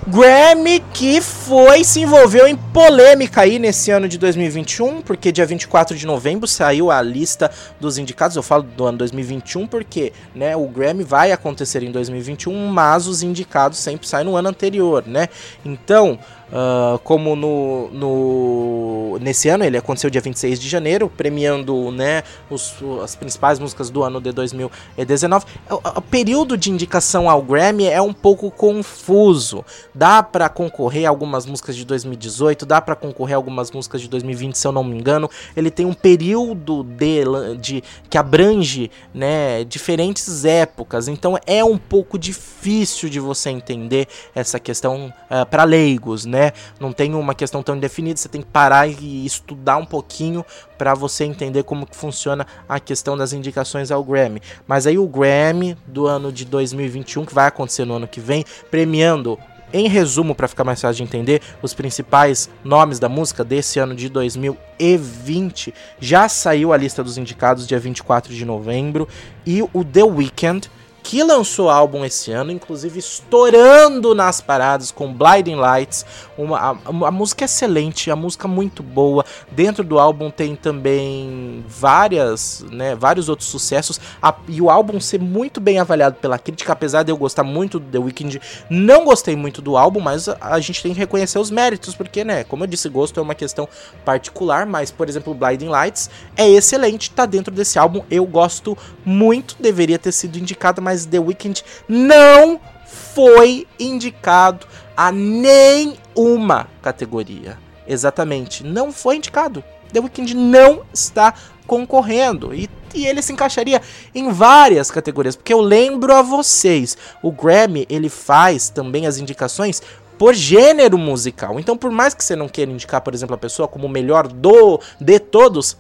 Grammy que foi se envolveu em polêmica aí nesse ano de 2021, porque dia 24 de novembro saiu a lista dos indicados. Eu falo do ano 2021 porque, né, o Grammy vai acontecer em 2021, mas os indicados sempre saem no ano anterior, né? Então, Uh, como no, no, nesse ano, ele aconteceu dia 26 de janeiro, premiando né, os, as principais músicas do ano de 2019. O, o, período de indicação ao Grammy é um pouco confuso. Dá para concorrer algumas músicas de 2018, dá para concorrer algumas músicas de 2020, se eu não me engano. Ele tem um período de, de que abrange né, diferentes épocas, então é um pouco difícil de você entender essa questão uh, para leigos, né? Né? Não tem uma questão tão definida, você tem que parar e estudar um pouquinho para você entender como que funciona a questão das indicações ao Grammy. Mas aí o Grammy do ano de 2021, que vai acontecer no ano que vem, premiando em resumo, para ficar mais fácil de entender, os principais nomes da música desse ano de 2020 já saiu a lista dos indicados dia 24 de novembro e o The Weeknd que lançou álbum esse ano, inclusive estourando nas paradas com Blinding Lights, uma, a, a, música é excelente, a música muito boa. Dentro do álbum tem também várias, né, vários outros sucessos. A, e o álbum ser muito bem avaliado pela crítica, apesar de eu gostar muito do The Weeknd, não gostei muito do álbum, mas a, a gente tem que reconhecer os méritos, porque, né, como eu disse, gosto é uma questão particular, mas, por exemplo, Blinding Lights é excelente, tá dentro desse álbum, eu gosto muito, deveria ter sido indicada, mas mas The Weeknd não foi indicado a nenhuma categoria. Exatamente, não foi indicado. The Weeknd não está concorrendo e, e, ele se encaixaria em várias categorias, porque eu lembro a vocês, o Grammy ele faz também as indicações por gênero musical. Então, por mais que você não queira indicar, por exemplo, a pessoa como o melhor do de todos,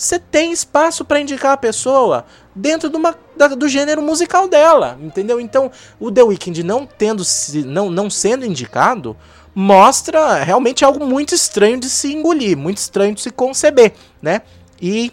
você tem espaço para indicar a pessoa dentro de uma, da, do gênero musical dela, entendeu? Então, o The Weeknd não tendo não, não sendo indicado mostra realmente algo muito estranho de se engolir, muito estranho de se conceber, né? E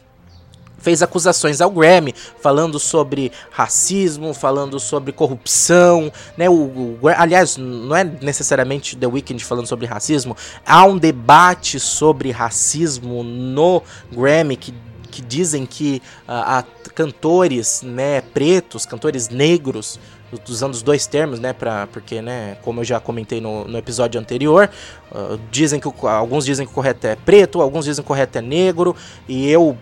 fez acusações ao Grammy, falando sobre racismo, falando sobre corrupção, né? O, o, aliás, não é necessariamente The Weeknd falando sobre racismo, há um debate sobre racismo no Grammy que que dizem que uh, cantores, né, pretos, cantores negros, usando os dois termos, né, pra, porque, né, como eu já comentei no, no episódio anterior, uh, dizem que alguns dizem que o correto é preto, alguns dizem que o correto é negro, e eu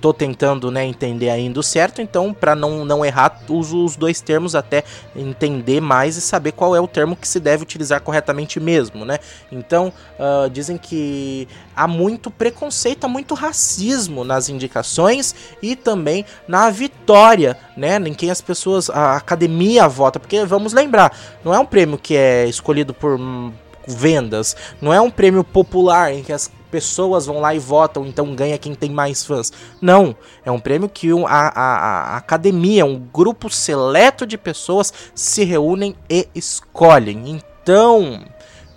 tô tentando né, entender ainda o certo, então para não, não errar, uso os dois termos até entender mais e saber qual é o termo que se deve utilizar corretamente mesmo, né? Então, uh, dizem que há muito preconceito, há muito racismo nas indicações e também na vitória, né? Em quem as pessoas, a academia vota, porque vamos lembrar, não é um prêmio que é escolhido por vendas, não é um prêmio popular em que as pessoas vão lá e votam, então ganha quem tem mais fãs. Não, é um prêmio que a, a, a academia, um grupo seleto de pessoas se reúnem e escolhem. Então,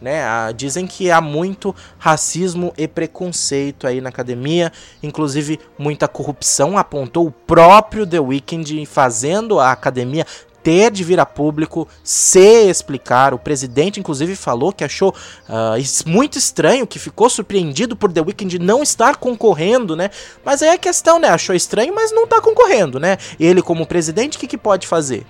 né, dizem que há muito racismo e preconceito aí na academia, inclusive muita corrupção, apontou o próprio The Weeknd fazendo a academia ter de vir a público, se explicar. O presidente, inclusive, falou que achou uh, muito estranho, que ficou surpreendido por The Weeknd não estar concorrendo, né? Mas aí é a questão, né? Achou estranho, mas não está concorrendo, né? Ele, como presidente, o que, que pode fazer?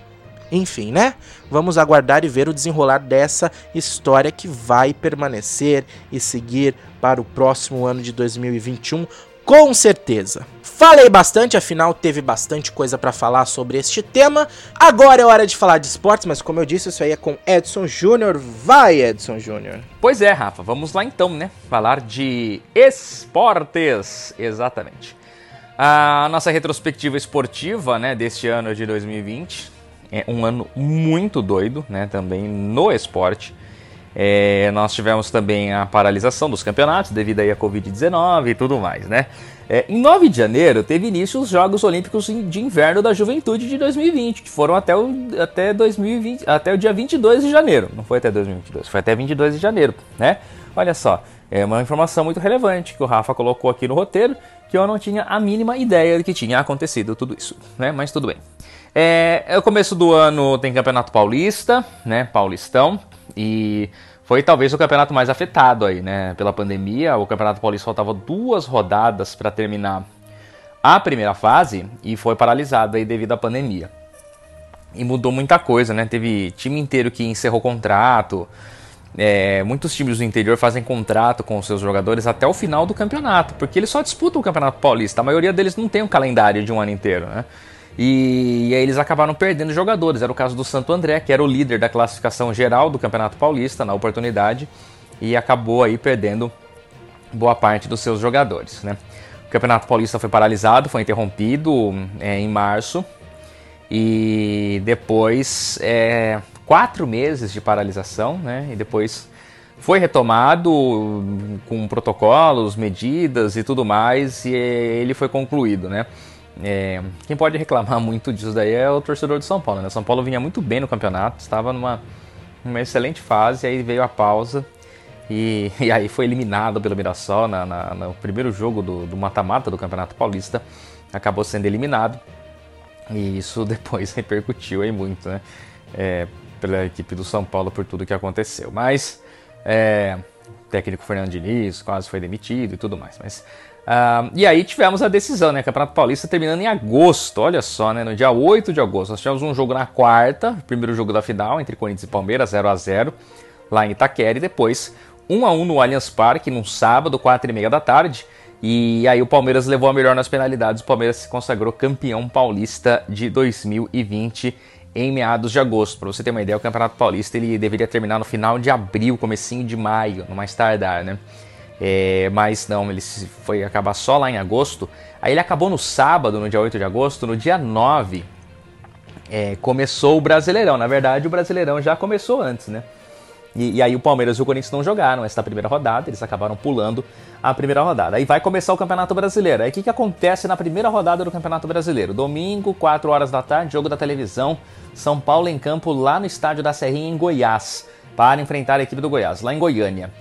Enfim, né? Vamos aguardar e ver o desenrolar dessa história que vai permanecer e seguir para o próximo ano de 2021 Com certeza. Falei bastante, afinal teve bastante coisa para falar sobre este tema. Agora é hora de falar de esportes, mas como eu disse, isso aí é com Edson Júnior. Vai, Edson Júnior. Pois é, Rafa, vamos lá então, né? Falar de esportes. Exatamente. A nossa retrospectiva esportiva, né, deste ano de 2020 é um ano muito doido, né, também no esporte. É, nós tivemos também a paralisação dos campeonatos devido aí à Covid-19 e tudo mais, né? É, em 9 de janeiro teve início os Jogos Olímpicos de Inverno da Juventude de 2020, que foram até o, até 2020, até o dia 22 de janeiro. Não foi até 2022, foi até 22 de janeiro, né? Olha só, é uma informação muito relevante que o Rafa colocou aqui no roteiro, que eu não tinha a mínima ideia de que tinha acontecido tudo isso, né? Mas tudo bem. É, é o começo do ano tem Campeonato Paulista, né? Paulistão. E foi talvez o campeonato mais afetado aí, né? Pela pandemia. O Campeonato Paulista faltava duas rodadas para terminar a primeira fase e foi paralisado aí devido à pandemia. E mudou muita coisa, né? Teve time inteiro que encerrou contrato. É, muitos times do interior fazem contrato com os seus jogadores até o final do campeonato, porque eles só disputam o Campeonato Paulista. A maioria deles não tem um calendário de um ano inteiro, né? E, e, aí eles acabaram perdendo jogadores. Era o caso do Santo André, que era o líder da classificação geral do Campeonato Paulista na oportunidade e acabou aí perdendo boa parte dos seus jogadores. Né? O Campeonato Paulista foi paralisado, foi interrompido é, em março e depois é, quatro meses de paralisação, né? E depois foi retomado com protocolos, medidas e tudo mais e ele foi concluído, né? É, quem pode reclamar [LAUGHS] muito disso daí é o torcedor de São Paulo. Né? São Paulo vinha muito bem no campeonato, estava numa, numa excelente fase, aí veio a pausa e, [LAUGHS] e aí foi eliminado pelo Mirassol na, na, no primeiro jogo do mata-mata do, do Campeonato Paulista. Acabou sendo eliminado e isso [LAUGHS] depois repercutiu aí muito, né? É, pela equipe do São Paulo por tudo que aconteceu. Mas é, o técnico Fernando Diniz quase foi demitido e tudo mais. Mas Uh, e aí tivemos a decisão, né? Campeonato Paulista terminando em agosto, olha só, né? No dia 8 de agosto. Nós tivemos um jogo na quarta, primeiro jogo da final, entre Corinthians e Palmeiras, 0 a 0 lá em Itaquera, e depois 1 a 1 no Allianz Parque, num sábado, 4 e meia da tarde. E aí o Palmeiras levou a melhor nas penalidades. O Palmeiras se consagrou campeão paulista de 2020 em meados de agosto. Para você ter uma ideia, o Campeonato Paulista ele deveria terminar no final de abril, comecinho de maio, no mais tardar, né? É, mas não, ele foi acabar só lá em agosto. Aí ele acabou no sábado, no dia 8 de agosto. No dia 9 é, começou o Brasileirão. Na verdade, o Brasileirão já começou antes, né? E, e, aí o Palmeiras e o Corinthians não jogaram essa primeira rodada, eles acabaram pulando a primeira rodada. Aí vai começar o Campeonato Brasileiro. Aí o que, que acontece na primeira rodada do Campeonato Brasileiro? Domingo, 4 horas da tarde, jogo da televisão, São Paulo em campo lá no estádio da Serrinha em Goiás, para enfrentar a equipe do Goiás, lá em Goiânia.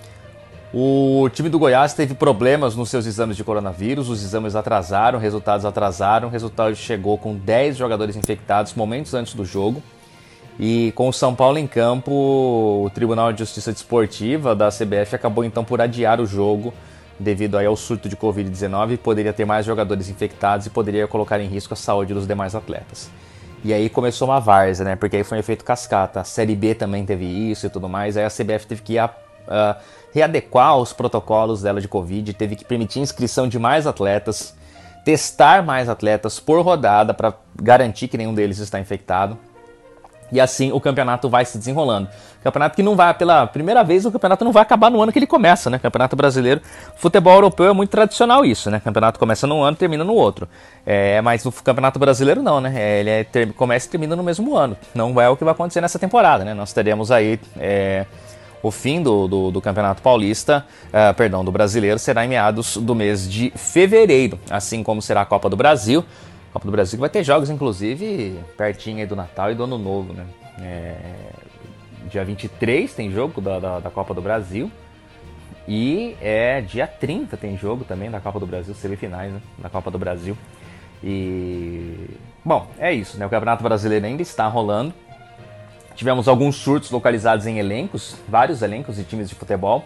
O time do Goiás teve problemas nos seus exames de coronavírus, os exames atrasaram, resultados atrasaram, o resultado chegou com 10 jogadores infectados momentos antes do jogo. E com o São Paulo em campo, o Tribunal de Justiça Desportiva da CBF acabou então por adiar o jogo devido ao surto de Covid-19 poderia ter mais jogadores infectados e poderia colocar em risco a saúde dos demais atletas. E aí começou uma várzea, né? Porque aí foi um efeito cascata. A Série B também teve isso e tudo mais. Aí a CBF teve que ir a, uh, readequar os protocolos dela de Covid, teve que permitir inscrição de mais atletas, testar mais atletas por rodada para garantir que nenhum deles está infectado. E assim o campeonato vai se desenrolando. Campeonato que não vai, pela primeira vez, o campeonato não vai acabar no ano que ele começa, né? Campeonato brasileiro, futebol europeu é muito tradicional isso, né? Campeonato começa num ano, termina no outro. É, mas o campeonato brasileiro não, né? É, ele é, ter, começa e termina no mesmo ano. Não é o que vai acontecer nessa temporada, né? Nós teremos aí é, o fim do, do, do Campeonato Paulista, uh, perdão, do Brasileiro, será em meados do mês de fevereiro, assim como será a Copa do Brasil. Copa do Brasil vai ter jogos, inclusive, pertinho aí do Natal e do Ano Novo, né? É, dia 23 tem jogo da, da, da, Copa do Brasil. E é dia 30 tem jogo também da Copa do Brasil, semifinais né, da Copa do Brasil. E. Bom, é isso, né? O Campeonato Brasileiro ainda está rolando. Tivemos alguns surtos localizados em elencos, vários elencos de times de futebol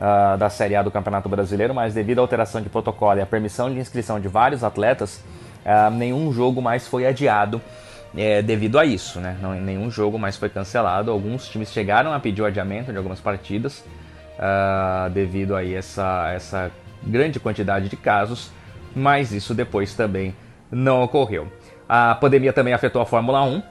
uh, da Série A do Campeonato Brasileiro, mas devido à alteração de protocolo e à permissão de inscrição de vários atletas, uh, nenhum jogo mais foi adiado é, devido a isso, né? Não, nenhum jogo mais foi cancelado. Alguns times chegaram a pedir o adiamento de algumas partidas uh, devido a essa, essa grande quantidade de casos, mas isso depois também não ocorreu. A pandemia também afetou a Fórmula 1.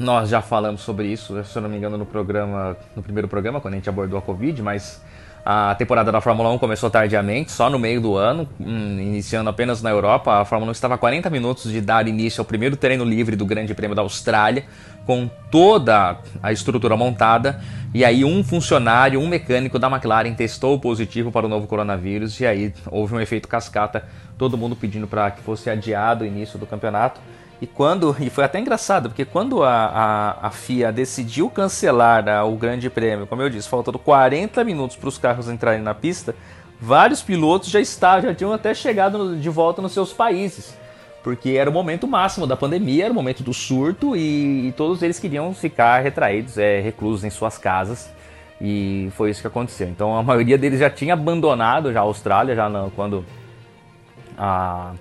Nós já falamos sobre isso, se eu não me engano, no programa, no primeiro programa, quando a gente abordou a Covid, mas a temporada da Fórmula 1 começou tardiamente, só no meio do ano, hum, iniciando apenas na Europa. A Fórmula 1 estava a 40 minutos de dar início ao primeiro treino livre do Grande Prêmio da Austrália, com toda a estrutura montada. E aí, um funcionário, um mecânico da McLaren testou positivo para o novo coronavírus. E aí, houve um efeito cascata, todo mundo pedindo para que fosse adiado o início do campeonato. E quando e foi até engraçado, porque quando a, a, a FIA decidiu cancelar né, o Grande Prêmio, como eu disse, faltando 40 minutos para os carros entrarem na pista, vários pilotos já estavam, já tinham até chegado de volta nos seus países. Porque era o momento máximo da pandemia, era o momento do surto e, e todos eles queriam ficar retraídos, é, reclusos em suas casas. E foi isso que aconteceu. Então a maioria deles já tinha abandonado já a Austrália, já não, quando a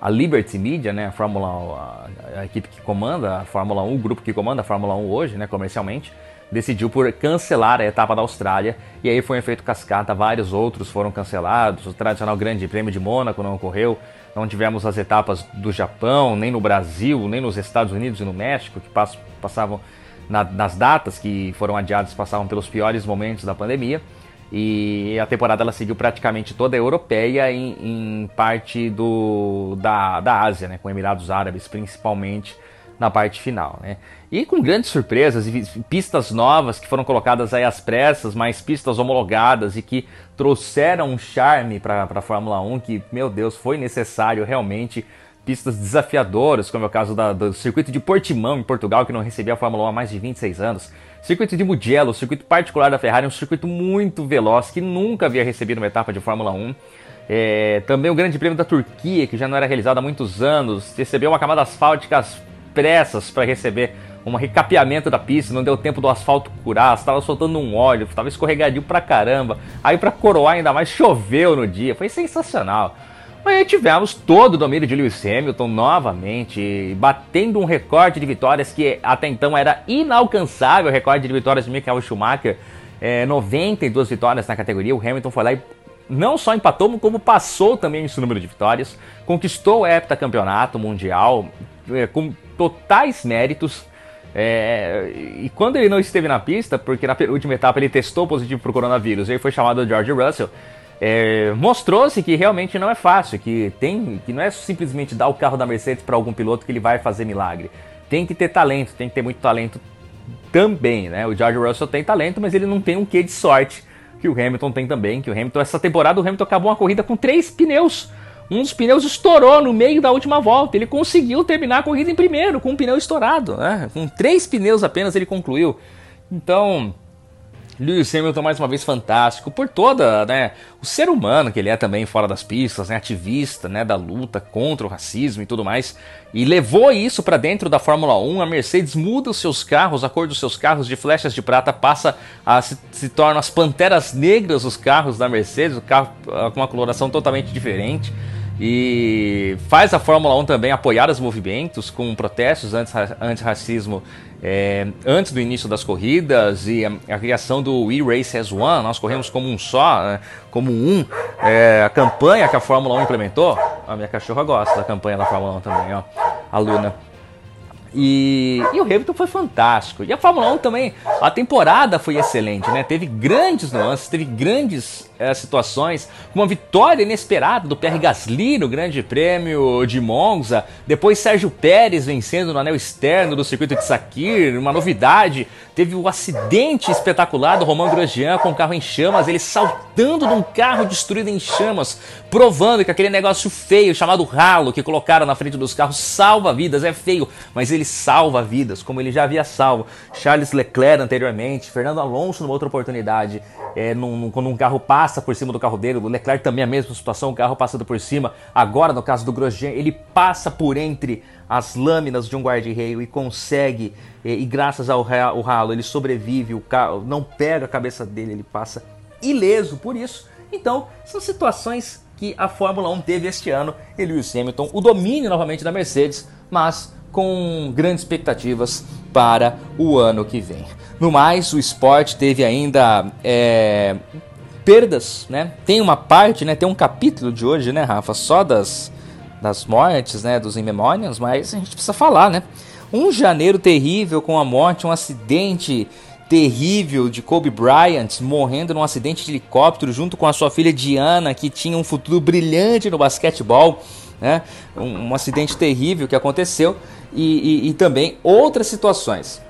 a Liberty Media, né, a Fórmula a, a, equipe que comanda a Fórmula 1, o grupo que comanda a Fórmula 1 hoje, né, comercialmente, decidiu por cancelar a etapa da Austrália. E aí foi um efeito cascata, vários outros foram cancelados, o tradicional Grande Prêmio de Mônaco não ocorreu, não tivemos as etapas do Japão, nem no Brasil, nem nos Estados Unidos e no México, que passavam na, nas datas que foram adiadas, passavam pelos piores momentos da pandemia. E a temporada ela seguiu praticamente toda a europeia em, em parte do, da, da Ásia, né, com Emirados Árabes principalmente na parte final. Né? E com grandes surpresas e pistas novas que foram colocadas aí às pressas, mas pistas homologadas e que trouxeram um charme para a Fórmula 1 que, meu Deus, foi necessário realmente pistas desafiadoras, como é o caso da, do circuito de Portimão, em Portugal, que não recebia a Fórmula 1 há mais de 26 anos. Circuito de Mugello, circuito particular da Ferrari, um circuito muito veloz, que nunca havia recebido uma etapa de Fórmula 1. É, também o Grande Prêmio da Turquia, que já não era realizado há muitos anos, recebeu uma camada asfáltica às pressas para receber um recapeamento da pista, não deu tempo do asfalto curar, estava soltando um óleo, estava escorregadio pra caramba. Aí para coroar ainda mais choveu no dia, foi sensacional. Mas tivemos todo o domínio de Lewis Hamilton novamente, batendo um recorde de vitórias que até então era inalcançável, o recorde de vitórias de Michael Schumacher, é, 92 vitórias na categoria, o Hamilton foi lá e não só empatou, como passou também esse número de vitórias, conquistou o heptacampeonato mundial é, com totais méritos, é, e quando ele não esteve na pista, porque na última etapa ele testou positivo para o coronavírus, ele foi chamado George Russell, é, mostrou-se que realmente não é fácil, que tem, que não é simplesmente dar o carro da Mercedes para algum piloto que ele vai fazer milagre. Tem que ter talento, tem que ter muito talento também, né? O George Russell tem talento, mas ele não tem um quê de sorte que o Hamilton tem também. Que o Hamilton essa temporada o Hamilton acabou uma corrida com três pneus. Um dos pneus estourou no meio da última volta. Ele conseguiu terminar a corrida em primeiro com um pneu estourado, né? Com três pneus apenas ele concluiu. Então Lewis Hamilton mais uma vez fantástico por toda, né, o ser humano que ele é também fora das pistas, né, ativista, né, da luta contra o racismo e tudo mais, e levou isso para dentro da Fórmula 1. A Mercedes muda os seus carros, a cor dos seus carros de flechas de prata passa a se, se torna as panteras negras os carros da Mercedes, o carro com uma coloração totalmente diferente e faz a Fórmula 1 também apoiar os movimentos com protestos anti-racismo é, antes do início das corridas e a, a, criação do We Race as One, nós corremos como um só, né, como um, é, a campanha que a Fórmula 1 implementou, a minha cachorra gosta da campanha da Fórmula 1 também, ó, a Luna. E, e, o Hamilton foi fantástico. E a Fórmula 1 também, a temporada foi excelente, né? Teve grandes nuances, teve grandes é, situações, uma vitória inesperada do Pierre Gasly no Grande Prêmio de Monza, depois Sérgio Pérez vencendo no anel externo do circuito de Sakir, uma novidade, teve o um acidente espetacular do Romain Grosjean com o carro em chamas, ele saltando de um carro destruído em chamas, provando que aquele negócio feio chamado ralo que colocaram na frente dos carros salva vidas, é feio, mas ele salva vidas, como ele já havia salvo. Charles Leclerc anteriormente, Fernando Alonso numa outra oportunidade, é, num, num, quando um carro passa passa por cima do carro dele. O Leclerc também é a mesma situação, o carro passando por cima. Agora, no caso do Grosjean, ele passa por entre as lâminas de um guarda-reio e consegue, e, e graças ao o ralo, ele sobrevive, o carro não pega a cabeça dele, ele passa ileso por isso. Então, são situações que a Fórmula 1 teve este ano e Lewis Hamilton, o domínio novamente da Mercedes, mas com grandes expectativas para o ano que vem. No mais, o esporte teve ainda é, perdas, né? Tem uma parte, né? Tem um capítulo de hoje, né, Rafa? Só das, das mortes, né? Dos imemórios, mas a gente precisa falar, né? Um janeiro terrível com a morte, um acidente terrível de Kobe Bryant morrendo num acidente de helicóptero junto com a sua filha Diana, que tinha um futuro brilhante no basquetebol. Né? Um, um acidente terrível que aconteceu e, e, e também outras situações.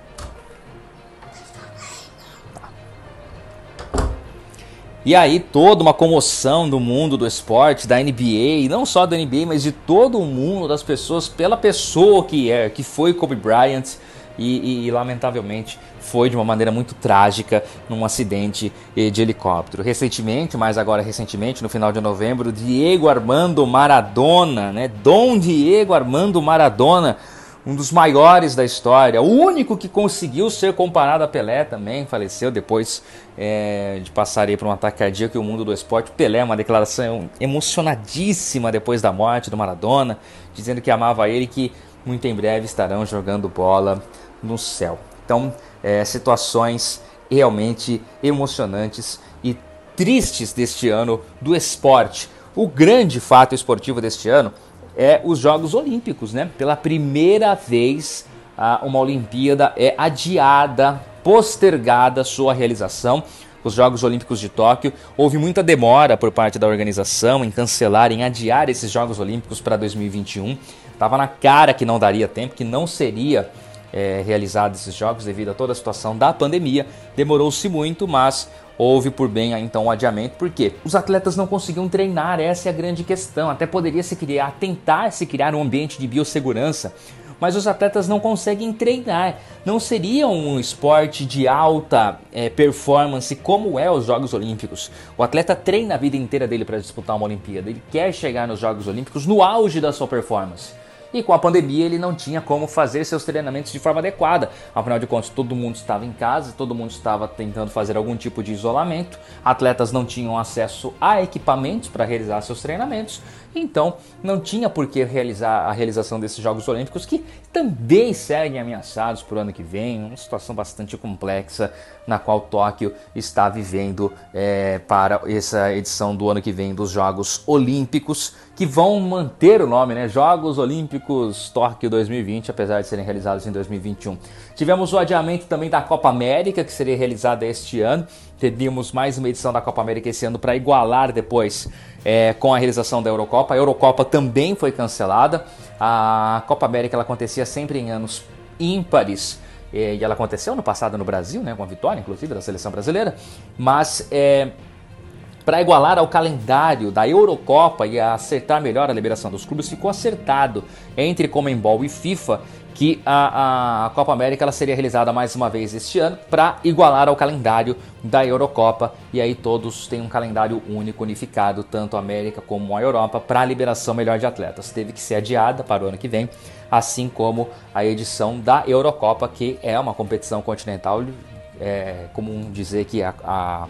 E aí toda uma comoção do mundo do esporte, da NBA, não só da NBA, mas de todo o mundo, das pessoas, pela pessoa que é, que foi Kobe Bryant, e, e, e, lamentavelmente foi de uma maneira muito trágica num acidente eh, de helicóptero. Recentemente, mas agora recentemente, no final de novembro, Diego Armando Maradona, né? Dom Diego Armando Maradona, um dos maiores da história, o único que conseguiu ser comparado a Pelé também, faleceu depois é, de passar por um ataque cardíaco e o mundo do esporte. Pelé, uma declaração emocionadíssima depois da morte do Maradona, dizendo que amava ele e que muito em breve estarão jogando bola no céu. Então, é, situações realmente emocionantes e tristes deste ano do esporte. O grande fato esportivo deste ano é os Jogos Olímpicos, né? Pela primeira vez, uma Olimpíada é adiada, postergada sua realização. Os Jogos Olímpicos de Tóquio. Houve muita demora por parte da organização em cancelar, em adiar esses Jogos Olímpicos para 2021. Estava na cara que não daria tempo, que não seria é, realizados esses jogos devido a toda a situação da pandemia. Demorou-se muito, mas houve por bem então um adiamento, porque os atletas não conseguiam treinar, essa é a grande questão. Até poderia se criar, tentar se criar um ambiente de biossegurança, mas os atletas não conseguem treinar. Não seria um esporte de alta é, performance como é os Jogos Olímpicos. O atleta treina a vida inteira dele para disputar uma Olimpíada. Ele quer chegar nos Jogos Olímpicos no auge da sua performance. E com a pandemia ele não tinha como fazer seus treinamentos de forma adequada. Afinal de contas, todo mundo estava em casa, todo mundo estava tentando fazer algum tipo de isolamento, atletas não tinham acesso a equipamentos para realizar seus treinamentos, então não tinha por que realizar a realização desses Jogos Olímpicos que também seguem ameaçados por ano que vem, uma situação bastante complexa na qual Tóquio está vivendo é, para essa edição do ano que vem dos Jogos Olímpicos, que vão manter o nome, né? Jogos Olímpicos Tóquio 2020, apesar de serem realizados em 2021. Tivemos o adiamento também da Copa América, que seria realizada este ano. Teríamos mais uma edição da Copa América esse ano para igualar depois é, com a realização da Eurocopa. A Eurocopa também foi cancelada. A Copa América ela acontecia sempre em anos ímpares é, e ela aconteceu no passado no Brasil, né, com a vitória, inclusive, da seleção brasileira. Mas é, para igualar ao calendário da Eurocopa e acertar melhor a liberação dos clubes, ficou acertado entre Comembol e FIFA que a, a Copa América ela seria realizada mais uma vez este ano para igualar ao calendário da Eurocopa e aí todos têm um calendário único, unificado, tanto a América como a Europa, para a liberação melhor de atletas. Teve que ser adiada para o ano que vem, assim como a edição da Eurocopa, que é uma competição continental, é comum dizer que a, a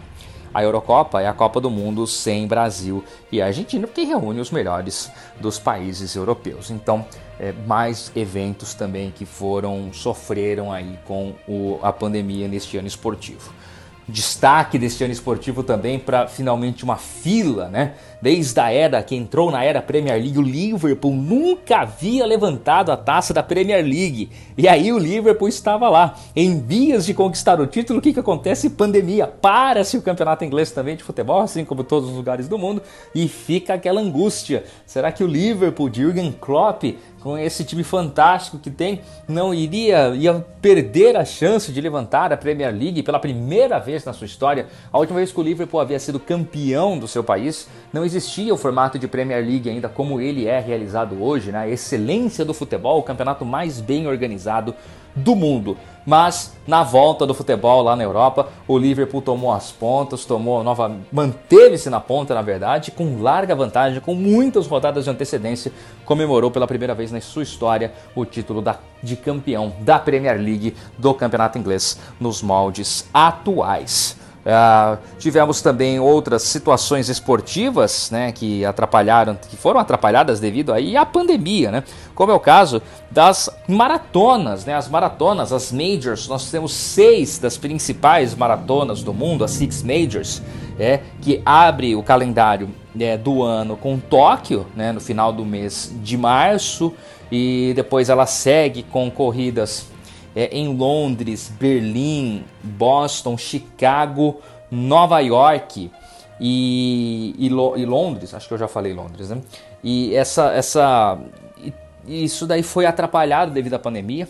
a Eurocopa é a Copa do Mundo sem Brasil e Argentina, porque reúne os melhores dos países europeus. Então, é, mais eventos também que foram sofreram aí com o, a pandemia neste ano esportivo. Destaque deste ano esportivo também para finalmente uma fila, né? Desde a era que entrou na era Premier League, o Liverpool nunca havia levantado a taça da Premier League. E aí o Liverpool estava lá, em vias de conquistar o título. O que, que acontece? Pandemia. Para-se o campeonato inglês também de futebol, assim como todos os lugares do mundo, e fica aquela angústia. Será que o Liverpool de Jürgen Klopp com esse time fantástico que tem, não iria ia perder a chance de levantar a Premier League pela primeira vez na sua história. A última vez que o Liverpool havia sido campeão do seu país, não existia o formato de Premier League ainda como ele é realizado hoje, né? A excelência do futebol, o campeonato mais bem organizado do mundo. Mas na volta do futebol lá na Europa, o Liverpool tomou as pontas, tomou nova, manteve-se na ponta, na verdade, com larga vantagem, com muitas rodadas de antecedência, comemorou pela primeira vez na sua história o título da, de campeão da Premier League do Campeonato Inglês nos moldes atuais. Uh, tivemos também outras situações esportivas né, que atrapalharam, que foram atrapalhadas devido aí à pandemia, né? Como é o caso das maratonas, né? As maratonas, as majors, nós temos seis das principais maratonas do mundo, as Six Majors, é, que abre o calendário é, do ano com Tóquio, né, no final do mês de março, e depois ela segue com corridas é, em Londres, Berlim, Boston, Chicago, Nova York e, e, e, Londres, acho que eu já falei Londres, né? E essa, essa, isso daí foi atrapalhado devido à pandemia.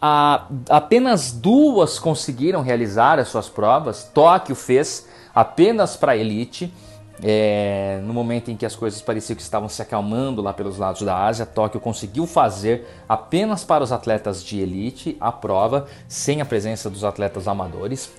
A, apenas duas conseguiram realizar as suas provas. Tóquio fez apenas para elite. É, no momento em que as coisas pareciam que estavam se acalmando lá pelos lados da Ásia, Tóquio conseguiu fazer apenas para os atletas de elite a prova, sem a presença dos atletas amadores.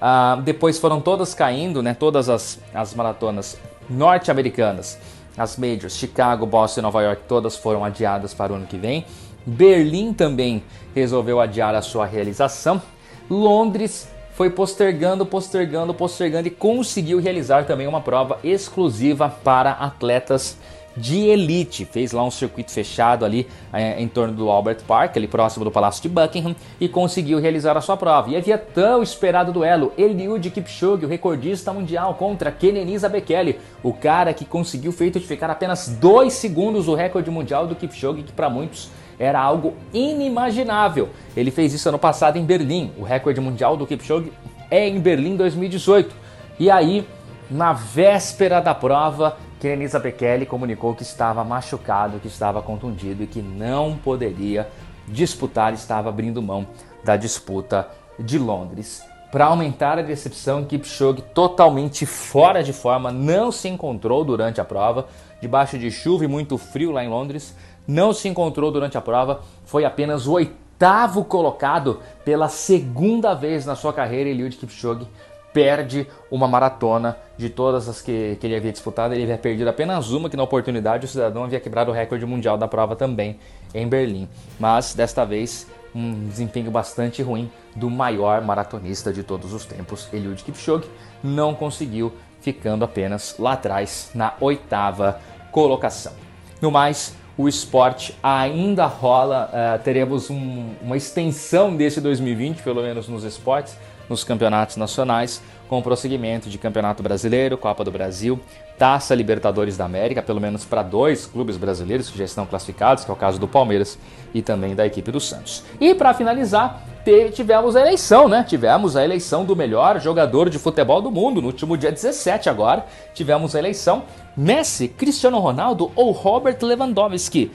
Ah, depois foram todas caindo, né, todas as, as maratonas norte-americanas, as majors, Chicago, Boston e Nova York, todas foram adiadas para o ano que vem. Berlim também resolveu adiar a sua realização. Londres foi postergando, postergando, postergando e conseguiu realizar também uma prova exclusiva para atletas de elite. Fez lá um circuito fechado ali é, em torno do Albert Park, ali próximo do Palácio de Buckingham, e conseguiu realizar a sua prova. E havia tão esperado duelo, Eliud Kipchoge, o recordista mundial, contra Kenenisa Bekele, o cara que conseguiu feito de ficar apenas dois segundos o recorde mundial do Kipchoge, que para muitos era algo inimaginável. Ele fez isso ano passado em Berlim. O recorde mundial do Kipchoge é em Berlim 2018. E aí, na véspera da prova, Kenenisa Bekele comunicou que estava machucado, que estava contundido e que não poderia disputar, estava abrindo mão da disputa de Londres. Para aumentar a decepção, Kipchoge, totalmente fora de forma, não se encontrou durante a prova, debaixo de chuva e muito frio lá em Londres não se encontrou durante a prova, foi apenas o oitavo colocado pela segunda vez na sua carreira. Eliud Kipchoge perde uma maratona de todas as que, que ele havia disputado. Ele havia perdido apenas uma, que na oportunidade o cidadão havia quebrado o recorde mundial da prova também em Berlim. Mas desta vez um desempenho bastante ruim do maior maratonista de todos os tempos, Eliud Kipchoge, não conseguiu, ficando apenas lá atrás na oitava colocação. No mais, o esporte ainda rola, uh, teremos um, uma extensão desse 2020, pelo menos nos esportes, nos campeonatos nacionais, com o prosseguimento de Campeonato Brasileiro, Copa do Brasil, Taça Libertadores da América, pelo menos para dois clubes brasileiros que já estão classificados, que é o caso do Palmeiras e também da equipe do Santos. E para finalizar, tivemos a eleição, né? Tivemos a eleição do melhor jogador de futebol do mundo no último dia 17 agora. Tivemos a eleição Messi, Cristiano Ronaldo ou Robert Lewandowski.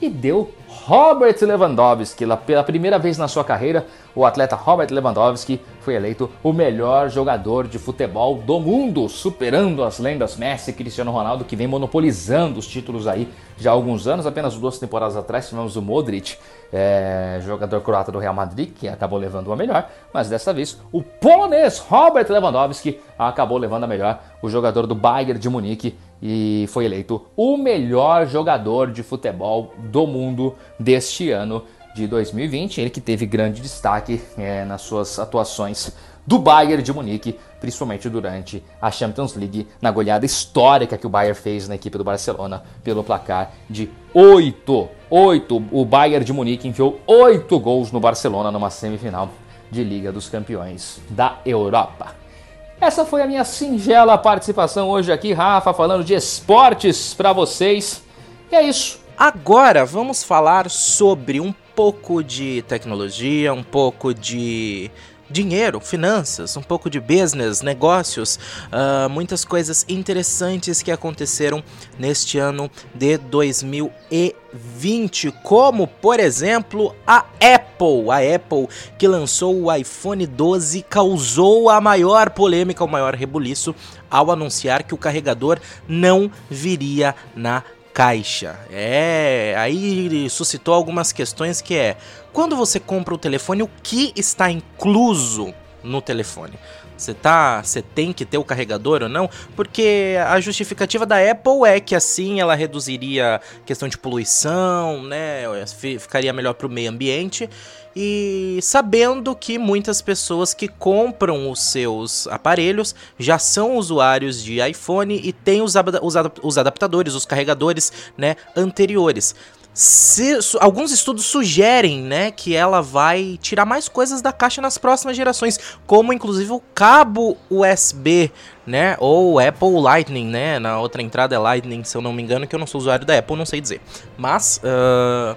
E deu Robert Lewandowski. Pela primeira vez na sua carreira, o atleta Robert Lewandowski foi eleito o melhor jogador de futebol do mundo, superando as lendas Messi e Cristiano Ronaldo, que vem monopolizando os títulos aí já há alguns anos. Apenas duas temporadas atrás tivemos o Modric, é, jogador croata do Real Madrid, que acabou levando a melhor, mas dessa vez o polonês Robert Lewandowski acabou levando a melhor, o jogador do Bayern de Munique, e foi eleito o melhor jogador de futebol do mundo deste ano de 2020. Ele que teve grande destaque é, nas suas atuações do Bayern de Munique, principalmente durante a Champions League, na goleada histórica que o Bayern fez na equipe do Barcelona pelo placar de 8. 8. O Bayern de Munique enviou 8 gols no Barcelona numa semifinal de Liga dos Campeões da Europa. Essa foi a minha singela participação hoje aqui, Rafa, falando de esportes para vocês. E é isso. Agora vamos falar sobre um pouco de tecnologia, um pouco de dinheiro, finanças, um pouco de business, negócios, uh, muitas coisas interessantes que aconteceram neste ano de 2020, como por exemplo a Apple. A Apple que lançou o iPhone 12 causou a maior polêmica, o maior rebuliço ao anunciar que o carregador não viria na caixa. É, aí suscitou algumas questões que é, quando você compra o telefone, o que está incluso no telefone? Você tá, você tem que ter o carregador ou não? Porque a justificativa da Apple é que assim ela reduziria questão de poluição, né? Ficaria melhor para o meio ambiente. e sabendo que muitas pessoas que compram os seus aparelhos já são usuários de iPhone e têm os, os, adaptadores, os carregadores né, anteriores. Se, alguns estudos sugerem, né, que ela vai tirar mais coisas da caixa nas próximas gerações, como inclusive o cabo USB, né, ou Apple Lightning, né, na outra entrada é Lightning, se eu não me engano, que eu não sou usuário da Apple, não sei dizer. Mas, uh,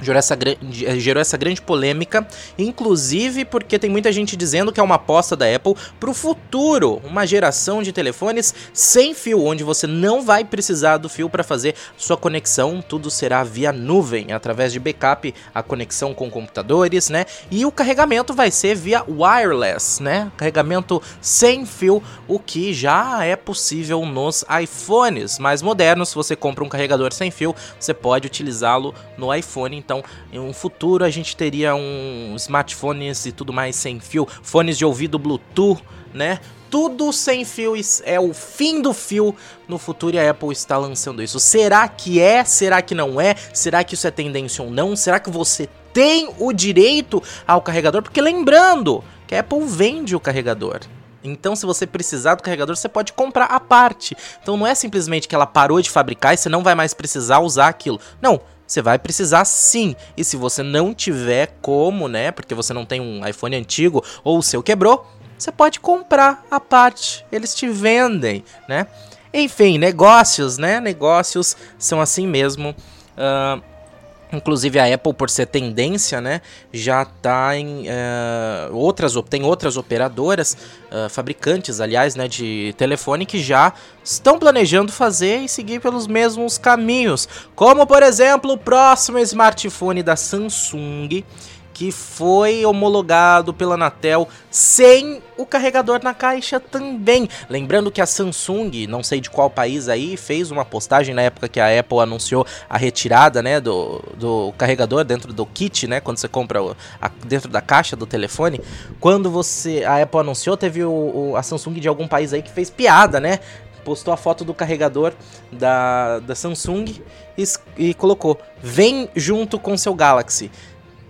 gerou essa, eh, gerou essa grande polêmica, inclusive porque tem muita gente dizendo que é uma aposta da Apple para o futuro, uma geração de telefones sem fio, onde você não vai precisar do fio para fazer sua conexão, tudo será via nuvem, através de backup, a conexão com computadores, né? E o carregamento vai ser via wireless, né? Carregamento sem fio, o que já é possível nos iPhones mais modernos. Se você compra um carregador sem fio, você pode utilizá-lo no iPhone, então em um futuro a gente teria um smartphones e tudo mais sem fio, fones de ouvido Bluetooth, né? Tudo sem fio é o fim do fio no futuro e a Apple está lançando isso. Será que é? Será que não é? Será que isso é tendência ou não? Será que você tem o direito ao carregador? Porque lembrando que a Apple vende o carregador. Então, se você precisar do carregador, você pode comprar a parte. Então, não é simplesmente que ela parou de fabricar e você não vai mais precisar usar aquilo. Não, você vai precisar sim. E se você não tiver como, né, porque você não tem um iPhone antigo ou o seu quebrou, você pode comprar a parte. Eles te vendem, né? Enfim, negócios, né? Negócios são assim mesmo. Uh, Inclusive a Apple, por ser tendência, né, já está em uh, outras tem outras operadoras, uh, fabricantes, aliás, né, de telefone que já estão planejando fazer e seguir pelos mesmos caminhos, como por exemplo o próximo smartphone da Samsung que foi homologado pela Anatel sem o carregador na caixa também. Lembrando que a Samsung, não sei de qual país aí, fez uma postagem na época que a Apple anunciou a retirada, né, do, do carregador dentro do kit, né, quando você compra o, a, dentro da caixa do telefone. Quando você a Apple anunciou, teve o, o, a Samsung de algum país aí que fez piada, né? postou a foto do carregador da, da Samsung e, e colocou: vem junto com seu Galaxy.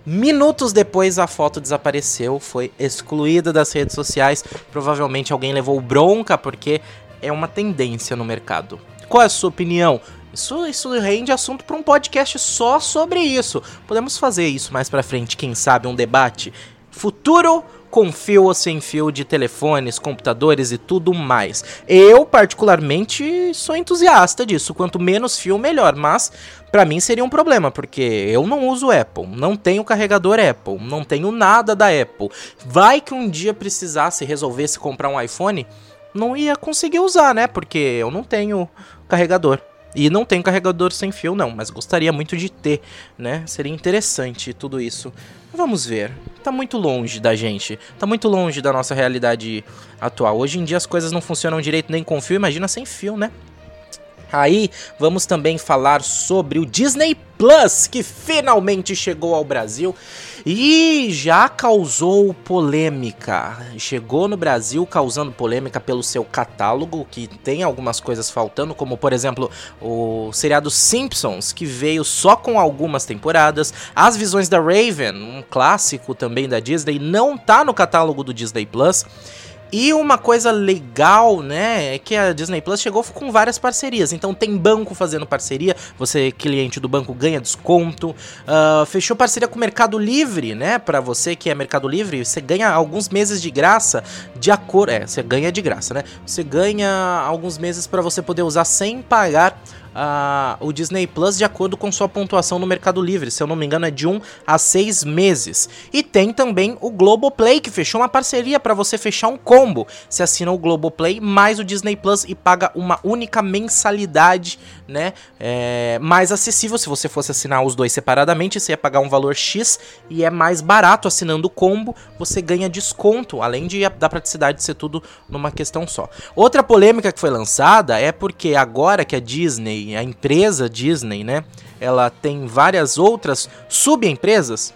Minutos depois a foto desapareceu, foi excluída das redes sociais. Provavelmente alguém levou bronca porque é uma tendência no mercado. Qual é a sua opinião? Isso, isso rende assunto para um podcast só sobre isso. Podemos fazer isso mais para frente, quem sabe um debate futuro com fio ou sem fio de telefones, computadores e tudo mais. Eu, particularmente, sou entusiasta disso. Quanto menos fio, melhor. Mas, para mim, seria um problema, porque eu não uso Apple, não tenho carregador Apple, não tenho nada da Apple. Vai que um dia precisasse, resolvesse comprar um iPhone, não ia conseguir usar, né? Porque eu não tenho carregador. E não tem carregador sem fio, não, mas gostaria muito de ter, né? Seria interessante tudo isso. Vamos ver. Tá muito longe da gente. Tá muito longe da nossa realidade atual. Hoje em dia as coisas não funcionam direito nem com fio, imagina sem fio, né? Aí vamos também falar sobre o Disney Plus, que finalmente chegou ao Brasil e já causou polêmica. Chegou no Brasil causando polêmica pelo seu catálogo, que tem algumas coisas faltando, como por exemplo o seriado Simpsons, que veio só com algumas temporadas. As Visões da Raven, um clássico também da Disney, não tá no catálogo do Disney Plus. E uma coisa legal, né, é que a Disney Plus chegou com várias parcerias. Então tem banco fazendo parceria, você cliente do banco ganha desconto. Uh, fechou parceria com o Mercado Livre, né, para você que é Mercado Livre, você ganha alguns meses de graça de acordo, é, você ganha de graça, né? Você ganha alguns meses para você poder usar sem pagar uh, o Disney Plus de acordo com sua pontuação no Mercado Livre. Se eu não me engano, é de 1 a 6 meses. E tem também o Globoplay, que fechou uma parceria para você fechar um combo. Você assina o Globoplay mais o Disney Plus e paga uma única mensalidade, né? É, mais acessível. Se você fosse assinar os dois separadamente, você ia pagar um valor X e é mais barato assinando o combo. Você ganha desconto, além de da praticidade de ser tudo numa questão só. Outra polêmica que foi lançada é porque agora que a Disney a empresa Disney, né? Ela tem várias outras subempresas,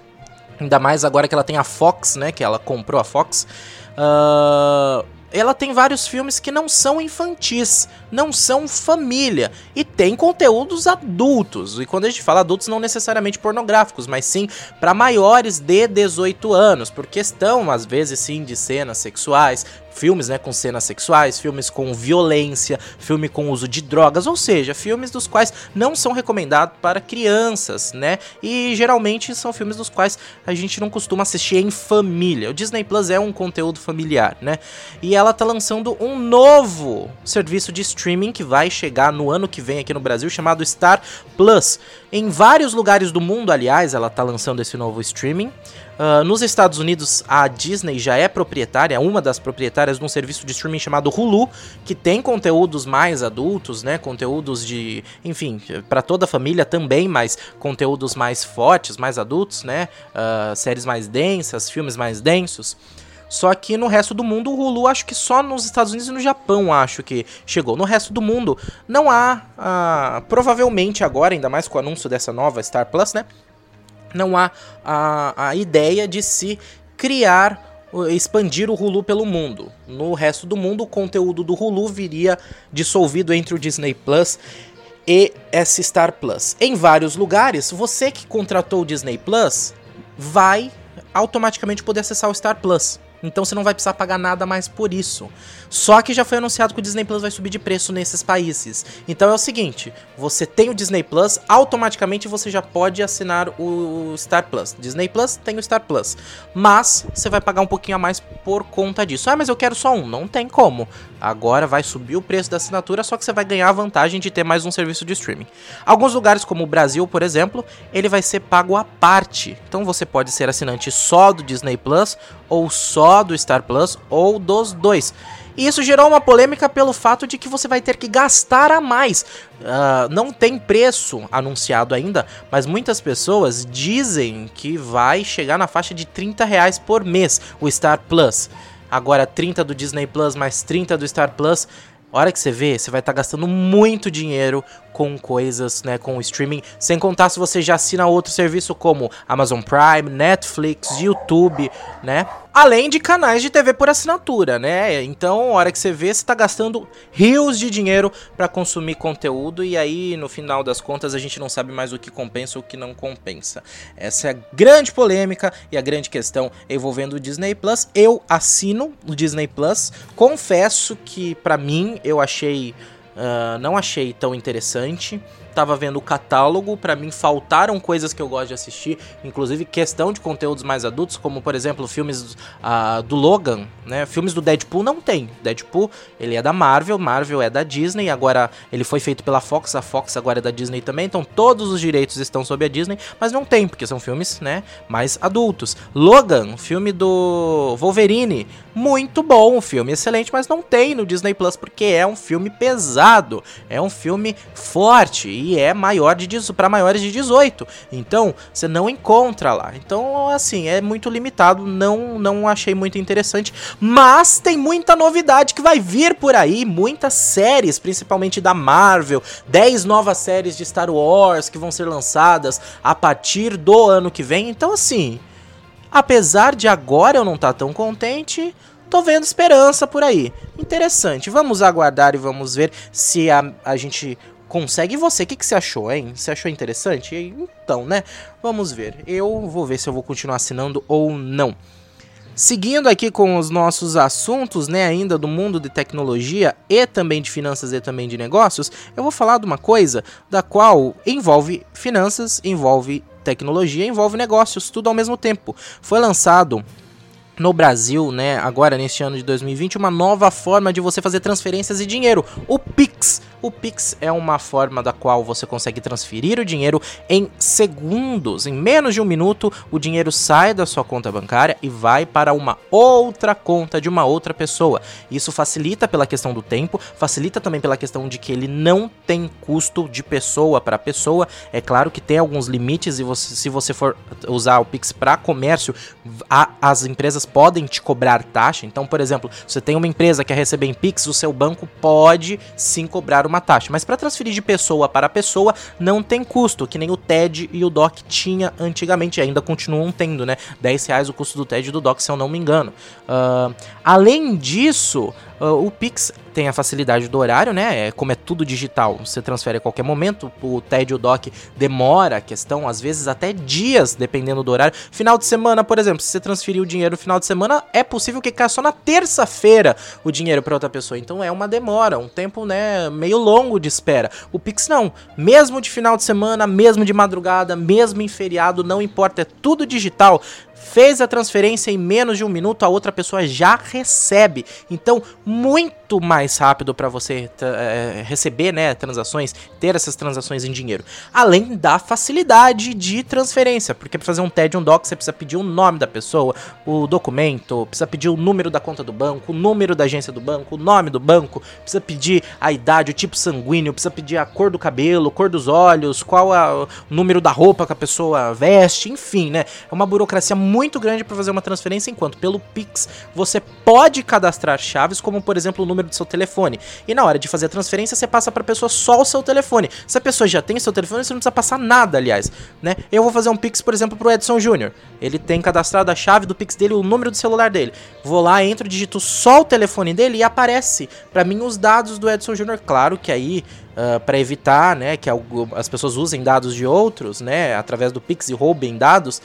ainda mais agora que ela tem a Fox, né? Que ela comprou a Fox. Uh, ela tem vários filmes que não são infantis, não são família e tem conteúdos adultos. E quando a gente fala adultos, não necessariamente pornográficos, mas sim para maiores de 18 anos, por questão às vezes sim de cenas sexuais, filmes né, com cenas sexuais, filmes com violência, filme com uso de drogas, ou seja, filmes dos quais não são recomendados para crianças, né? E geralmente são filmes dos quais a gente não costuma assistir em família. O Disney Plus é um conteúdo familiar, né? E ela tá lançando um novo serviço de streaming que vai chegar no ano que vem aqui no Brasil, chamado Star Plus. Em vários lugares do mundo, aliás, ela tá lançando esse novo streaming. Uh, nos Estados Unidos, a Disney já é proprietária, uma das proprietárias de um serviço de streaming chamado Hulu, que tem conteúdos mais adultos, né? Conteúdos de, enfim, para toda a família também, mas conteúdos mais fortes, mais adultos, né? Uh, séries mais densas, filmes mais densos. Só que no resto do mundo, o Hulu acho que só nos Estados Unidos e no Japão acho que chegou. No resto do mundo não há, uh, provavelmente agora, ainda mais com o anúncio dessa nova Star Plus, né? Não há a, a ideia de se criar expandir o Hulu pelo mundo. No resto do mundo, o conteúdo do Hulu viria dissolvido entre o Disney Plus e esse Star Plus. Em vários lugares, você que contratou o Disney Plus vai automaticamente poder acessar o Star Plus. Então você não vai precisar pagar nada mais por isso. Só que já foi anunciado que o Disney Plus vai subir de preço nesses países. Então é o seguinte: você tem o Disney Plus, automaticamente você já pode assinar o Star Plus. Disney Plus tem o Star Plus. Mas você vai pagar um pouquinho a mais por conta disso. Ah, mas eu quero só um. Não tem como. Agora vai subir o preço da assinatura, só que você vai ganhar a vantagem de ter mais um serviço de streaming. Alguns lugares, como o Brasil, por exemplo, ele vai ser pago à parte. Então você pode ser assinante só do Disney Plus, ou só do Star Plus, ou dos dois. E isso gerou uma polêmica pelo fato de que você vai ter que gastar a mais. Uh, não tem preço anunciado ainda, mas muitas pessoas dizem que vai chegar na faixa de 30 reais por mês o Star Plus. Agora 30 do Disney Plus mais 30 do Star Plus. hora que você vê, você vai estar tá gastando muito dinheiro com coisas, né, com o streaming, sem contar se você já assina outro serviço como Amazon Prime, Netflix, YouTube, né? Além de canais de TV por assinatura, né? Então, a hora que você vê, você tá gastando rios de dinheiro para consumir conteúdo e aí, no final das contas, a gente não sabe mais o que compensa ou o que não compensa. Essa é a grande polêmica e a grande questão envolvendo o Disney Plus. Eu assino o Disney Plus, confesso que para mim eu achei Uh, não achei tão interessante tava vendo o catálogo, para mim faltaram coisas que eu gosto de assistir, inclusive questão de conteúdos mais adultos, como por exemplo filmes uh, do Logan, né? Filmes do Deadpool não tem. Deadpool, ele é da Marvel, Marvel é da Disney, agora ele foi feito pela Fox, a Fox agora é da Disney também, então todos os direitos estão sob a Disney, mas não tem, porque são filmes, né, mais adultos. Logan, filme do Wolverine, muito bom, filme excelente, mas não tem no Disney Plus porque é um filme pesado, é um filme forte e é maior de para maiores de 18. Então, você não encontra lá. Então, assim, é muito limitado, não não achei muito interessante, mas tem muita novidade que vai vir por aí, muitas séries, principalmente da Marvel, 10 novas séries de Star Wars que vão ser lançadas a partir do ano que vem. Então, assim, apesar de agora eu não estar tá tão contente, tô vendo esperança por aí. Interessante. Vamos aguardar e vamos ver se a, a gente consegue. Você, o que, que você achou, hein? Você achou interessante? Então, né? Vamos ver. Eu vou ver se eu vou continuar assinando ou não. Seguindo aqui com os nossos assuntos, né, ainda do mundo de tecnologia e também de finanças e também de negócios, eu vou falar de uma coisa da qual envolve finanças, envolve tecnologia, envolve negócios, tudo ao mesmo tempo. Foi lançado no Brasil, né, agora neste ano de 2020, uma nova forma de você fazer transferências e dinheiro, o Pix. O Pix é uma forma da qual você consegue transferir o dinheiro em segundos, em menos de um minuto, o dinheiro sai da sua conta bancária e vai para uma outra conta de uma outra pessoa. Isso facilita pela questão do tempo, facilita também pela questão de que ele não tem custo de pessoa para pessoa. É claro que tem alguns limites e você, se você for usar o Pix para comércio, a, as empresas podem te cobrar taxa. Então, por exemplo, você tem uma empresa que quer receber em Pix, o seu banco pode sim cobrar uma taxa. Mas para transferir de pessoa para pessoa não tem custo, que nem o TED e o DOC tinha antigamente, ainda continuam tendo, né? 10 reais o custo do TED e do DOC, se eu não me engano. Uh, além disso, Uh, o Pix tem a facilidade do horário, né? É, como é tudo digital, você transfere a qualquer momento. O TED e o DOC demora a questão, às vezes até dias, dependendo do horário. Final de semana, por exemplo, se você transferir o dinheiro no final de semana, é possível que caia só na terça-feira o dinheiro para outra pessoa. Então é uma demora, um tempo, né, meio longo de espera. O Pix não. Mesmo de final de semana, mesmo de madrugada, mesmo em feriado, não importa, é tudo digital fez a transferência em menos de um minuto, a outra pessoa já recebe. Então, muito mais rápido para você é, receber né, transações, ter essas transações em dinheiro. Além da facilidade de transferência, porque para fazer um TED, um DOC, você precisa pedir o nome da pessoa, o documento, precisa pedir o número da conta do banco, o número da agência do banco, o nome do banco, precisa pedir a idade, o tipo sanguíneo, precisa pedir a cor do cabelo, cor dos olhos, qual o número da roupa que a pessoa veste, enfim, né? É uma burocracia muito grande para fazer uma transferência, enquanto pelo Pix você pode cadastrar chaves, como por exemplo o número do seu telefone. E na hora de fazer a transferência, você passa para a pessoa só o seu telefone. Se a pessoa já tem seu telefone, você não precisa passar nada, aliás, né? Eu vou fazer um Pix, por exemplo, pro Edson Júnior. Ele tem cadastrado a chave do Pix dele, o número do celular dele. Vou lá, entro, digito só o telefone dele e aparece para mim os dados do Edson Júnior. Claro que aí Uh, ah, para evitar né, que as pessoas usem dados de outros, né, através do Pix e roubem dados,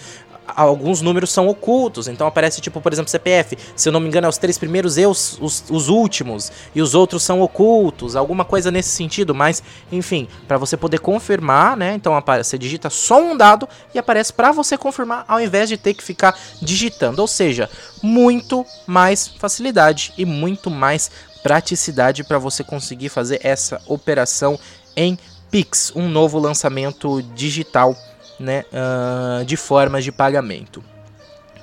alguns números são ocultos. Então aparece, tipo, por exemplo, CPF. Se eu não me engano, é os três primeiros e os, os, os últimos. E os outros são ocultos. Alguma coisa nesse sentido. Mas, enfim, para você poder confirmar, né? Então você digita só um dado e aparece para você confirmar ao invés de ter que ficar digitando. Ou seja, muito mais facilidade e muito mais praticidade para você conseguir fazer essa operação em Pix, um novo lançamento digital né, uh, de formas de pagamento.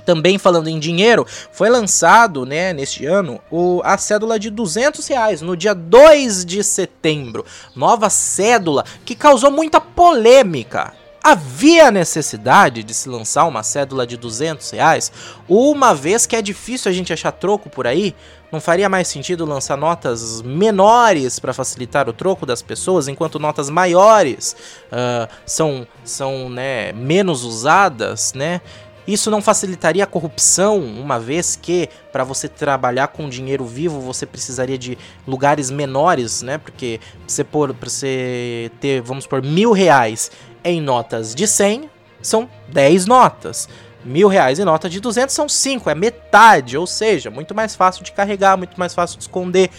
Também falando em dinheiro, foi lançado né, neste ano o, a cédula de 200 reais no dia 2 de setembro. Nova cédula que causou muita polêmica. Havia necessidade de se lançar uma cédula de 200 reais, uma vez que é difícil a gente achar troco por aí, não faria mais sentido lançar notas menores para facilitar o troco das pessoas, enquanto notas maiores uh, são, são né, menos usadas, né? Isso não facilitaria a corrupção, uma vez que para você trabalhar com dinheiro vivo você precisaria de lugares menores, né? Porque você por você ter, vamos por mil reais em notas de 100 são 10 notas mil reais em nota de 200 são 5, é metade, ou seja, muito mais fácil de carregar, muito mais fácil de esconder,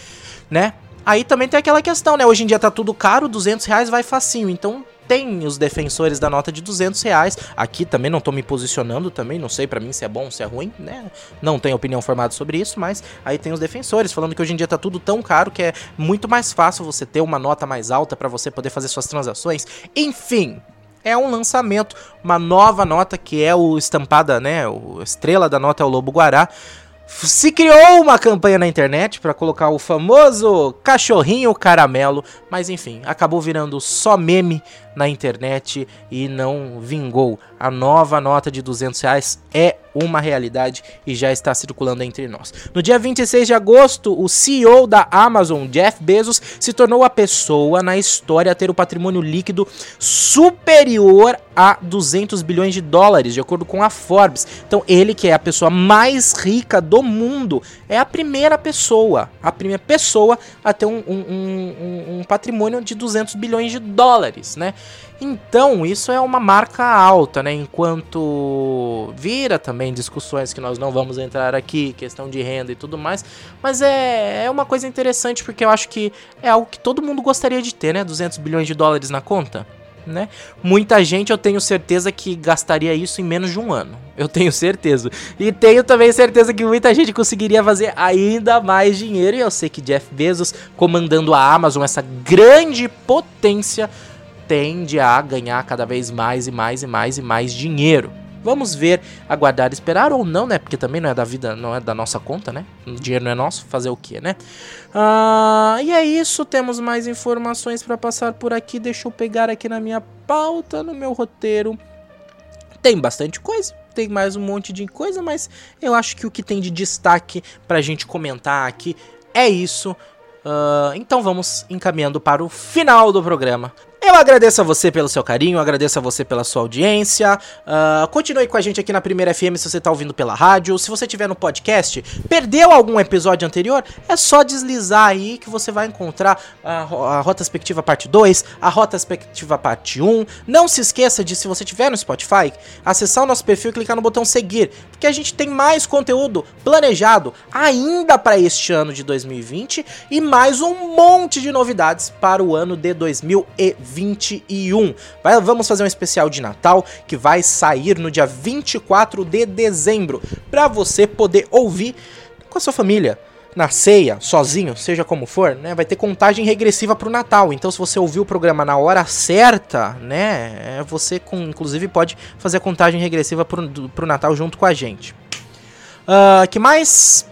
né? Aí também tem aquela questão, né? Hoje em dia tá tudo caro, 200 reais vai facinho, então tem os defensores da nota de 200 reais. Aqui também não tô me posicionando também, não sei para mim se é bom, se é ruim, né? Não tenho opinião formada sobre isso, mas aí tem os defensores falando que hoje em dia tá tudo tão caro que é muito mais fácil você ter uma nota mais alta para você poder fazer suas transações. Enfim, é um lançamento, uma nova nota que é o estampada, né? O estrela da nota é o Lobo Guará. Se criou uma campanha na internet para colocar o famoso cachorrinho caramelo, mas enfim, acabou virando só meme na internet e não vingou. A nova nota de 200 reais é uma realidade e já está circulando entre nós. No dia 26 de agosto, o CEO da Amazon, Jeff Bezos, se tornou a pessoa na história a ter o patrimônio líquido superior a 200 bilhões de dólares, de acordo com a Forbes. Então, ele que é a pessoa mais rica do mundo, é a primeira pessoa, a primeira pessoa a ter um, um, um, um patrimônio de 200 bilhões de dólares, né? Então, isso é uma marca alta, né? Enquanto vira também discussões que nós não vamos entrar aqui, questão de renda e tudo mais, mas é, é uma coisa interessante porque eu acho que é algo que todo mundo gostaria de ter, né? 200 bilhões de dólares na conta. Né? Muita gente eu tenho certeza que gastaria isso em menos de um ano. Eu tenho certeza. E tenho também certeza que muita gente conseguiria fazer ainda mais dinheiro. E eu sei que Jeff Bezos, comandando a Amazon, essa grande potência, tende a ganhar cada vez mais e mais e mais e mais dinheiro. Vamos ver, aguardar, esperar ou não, né? Porque também não é da vida, não é da nossa conta, né? O dinheiro não é nosso, fazer o que, né? Ah, e é isso, temos mais informações para passar por aqui. Deixa eu pegar aqui na minha pauta, no meu roteiro. Tem bastante coisa, tem mais um monte de coisa, mas eu acho que o que tem de destaque pra gente comentar aqui é isso. Uh, então vamos encaminhando para o final do programa. Eu agradeço a você pelo seu carinho, agradeço a você pela sua audiência. Uh, continue com a gente aqui na Primeira FM se você está ouvindo pela rádio. Se você estiver no podcast, perdeu algum episódio anterior, é só deslizar aí que você vai encontrar a, a Rota Perspectiva Parte 2, a Rota Perspectiva Parte 1. Não se esqueça de, se você estiver no Spotify, acessar o nosso perfil e clicar no botão seguir, porque a gente tem mais conteúdo planejado ainda para este ano de 2020 e mais um monte de novidades para o ano de 2020. 2021. Vai, vamos fazer um especial de Natal que vai sair no dia 24 de dezembro, para você poder ouvir com a sua família na ceia, sozinho, seja como for, né? Vai ter contagem regressiva pro Natal. Então, se você ouvir o programa na hora certa, né? É, você, com, inclusive, pode fazer a contagem regressiva pro, pro Natal junto com a gente. Uh, que mais?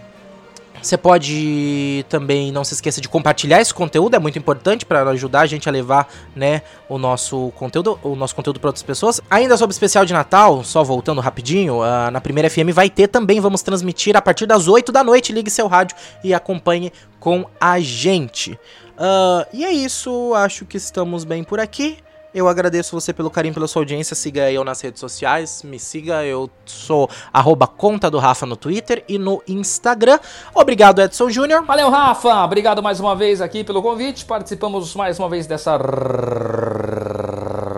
Você pode também não se esqueça de compartilhar esse conteúdo, é muito importante para ajudar a gente a levar, né, o nosso conteúdo, o nosso conteúdo para outras pessoas. Ainda sobre o especial de Natal, só voltando rapidinho, uh, na primeira FM vai ter também, vamos transmitir a partir das 8 da noite. Ligue seu rádio e acompanhe com a gente. Uh, e é isso, acho que estamos bem por aqui. Eu agradeço você pelo carinho, pela sua audiência. Siga eu nas redes sociais. Me siga, eu sou arroba conta do Rafa no Twitter e no Instagram. Obrigado, Edson Júnior. Valeu, Rafa. Obrigado mais uma vez aqui pelo convite. Participamos mais uma vez dessa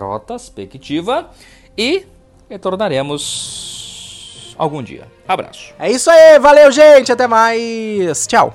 rota expectativa e retornaremos algum dia. Abraço. É isso aí, valeu, gente. Até mais. Tchau.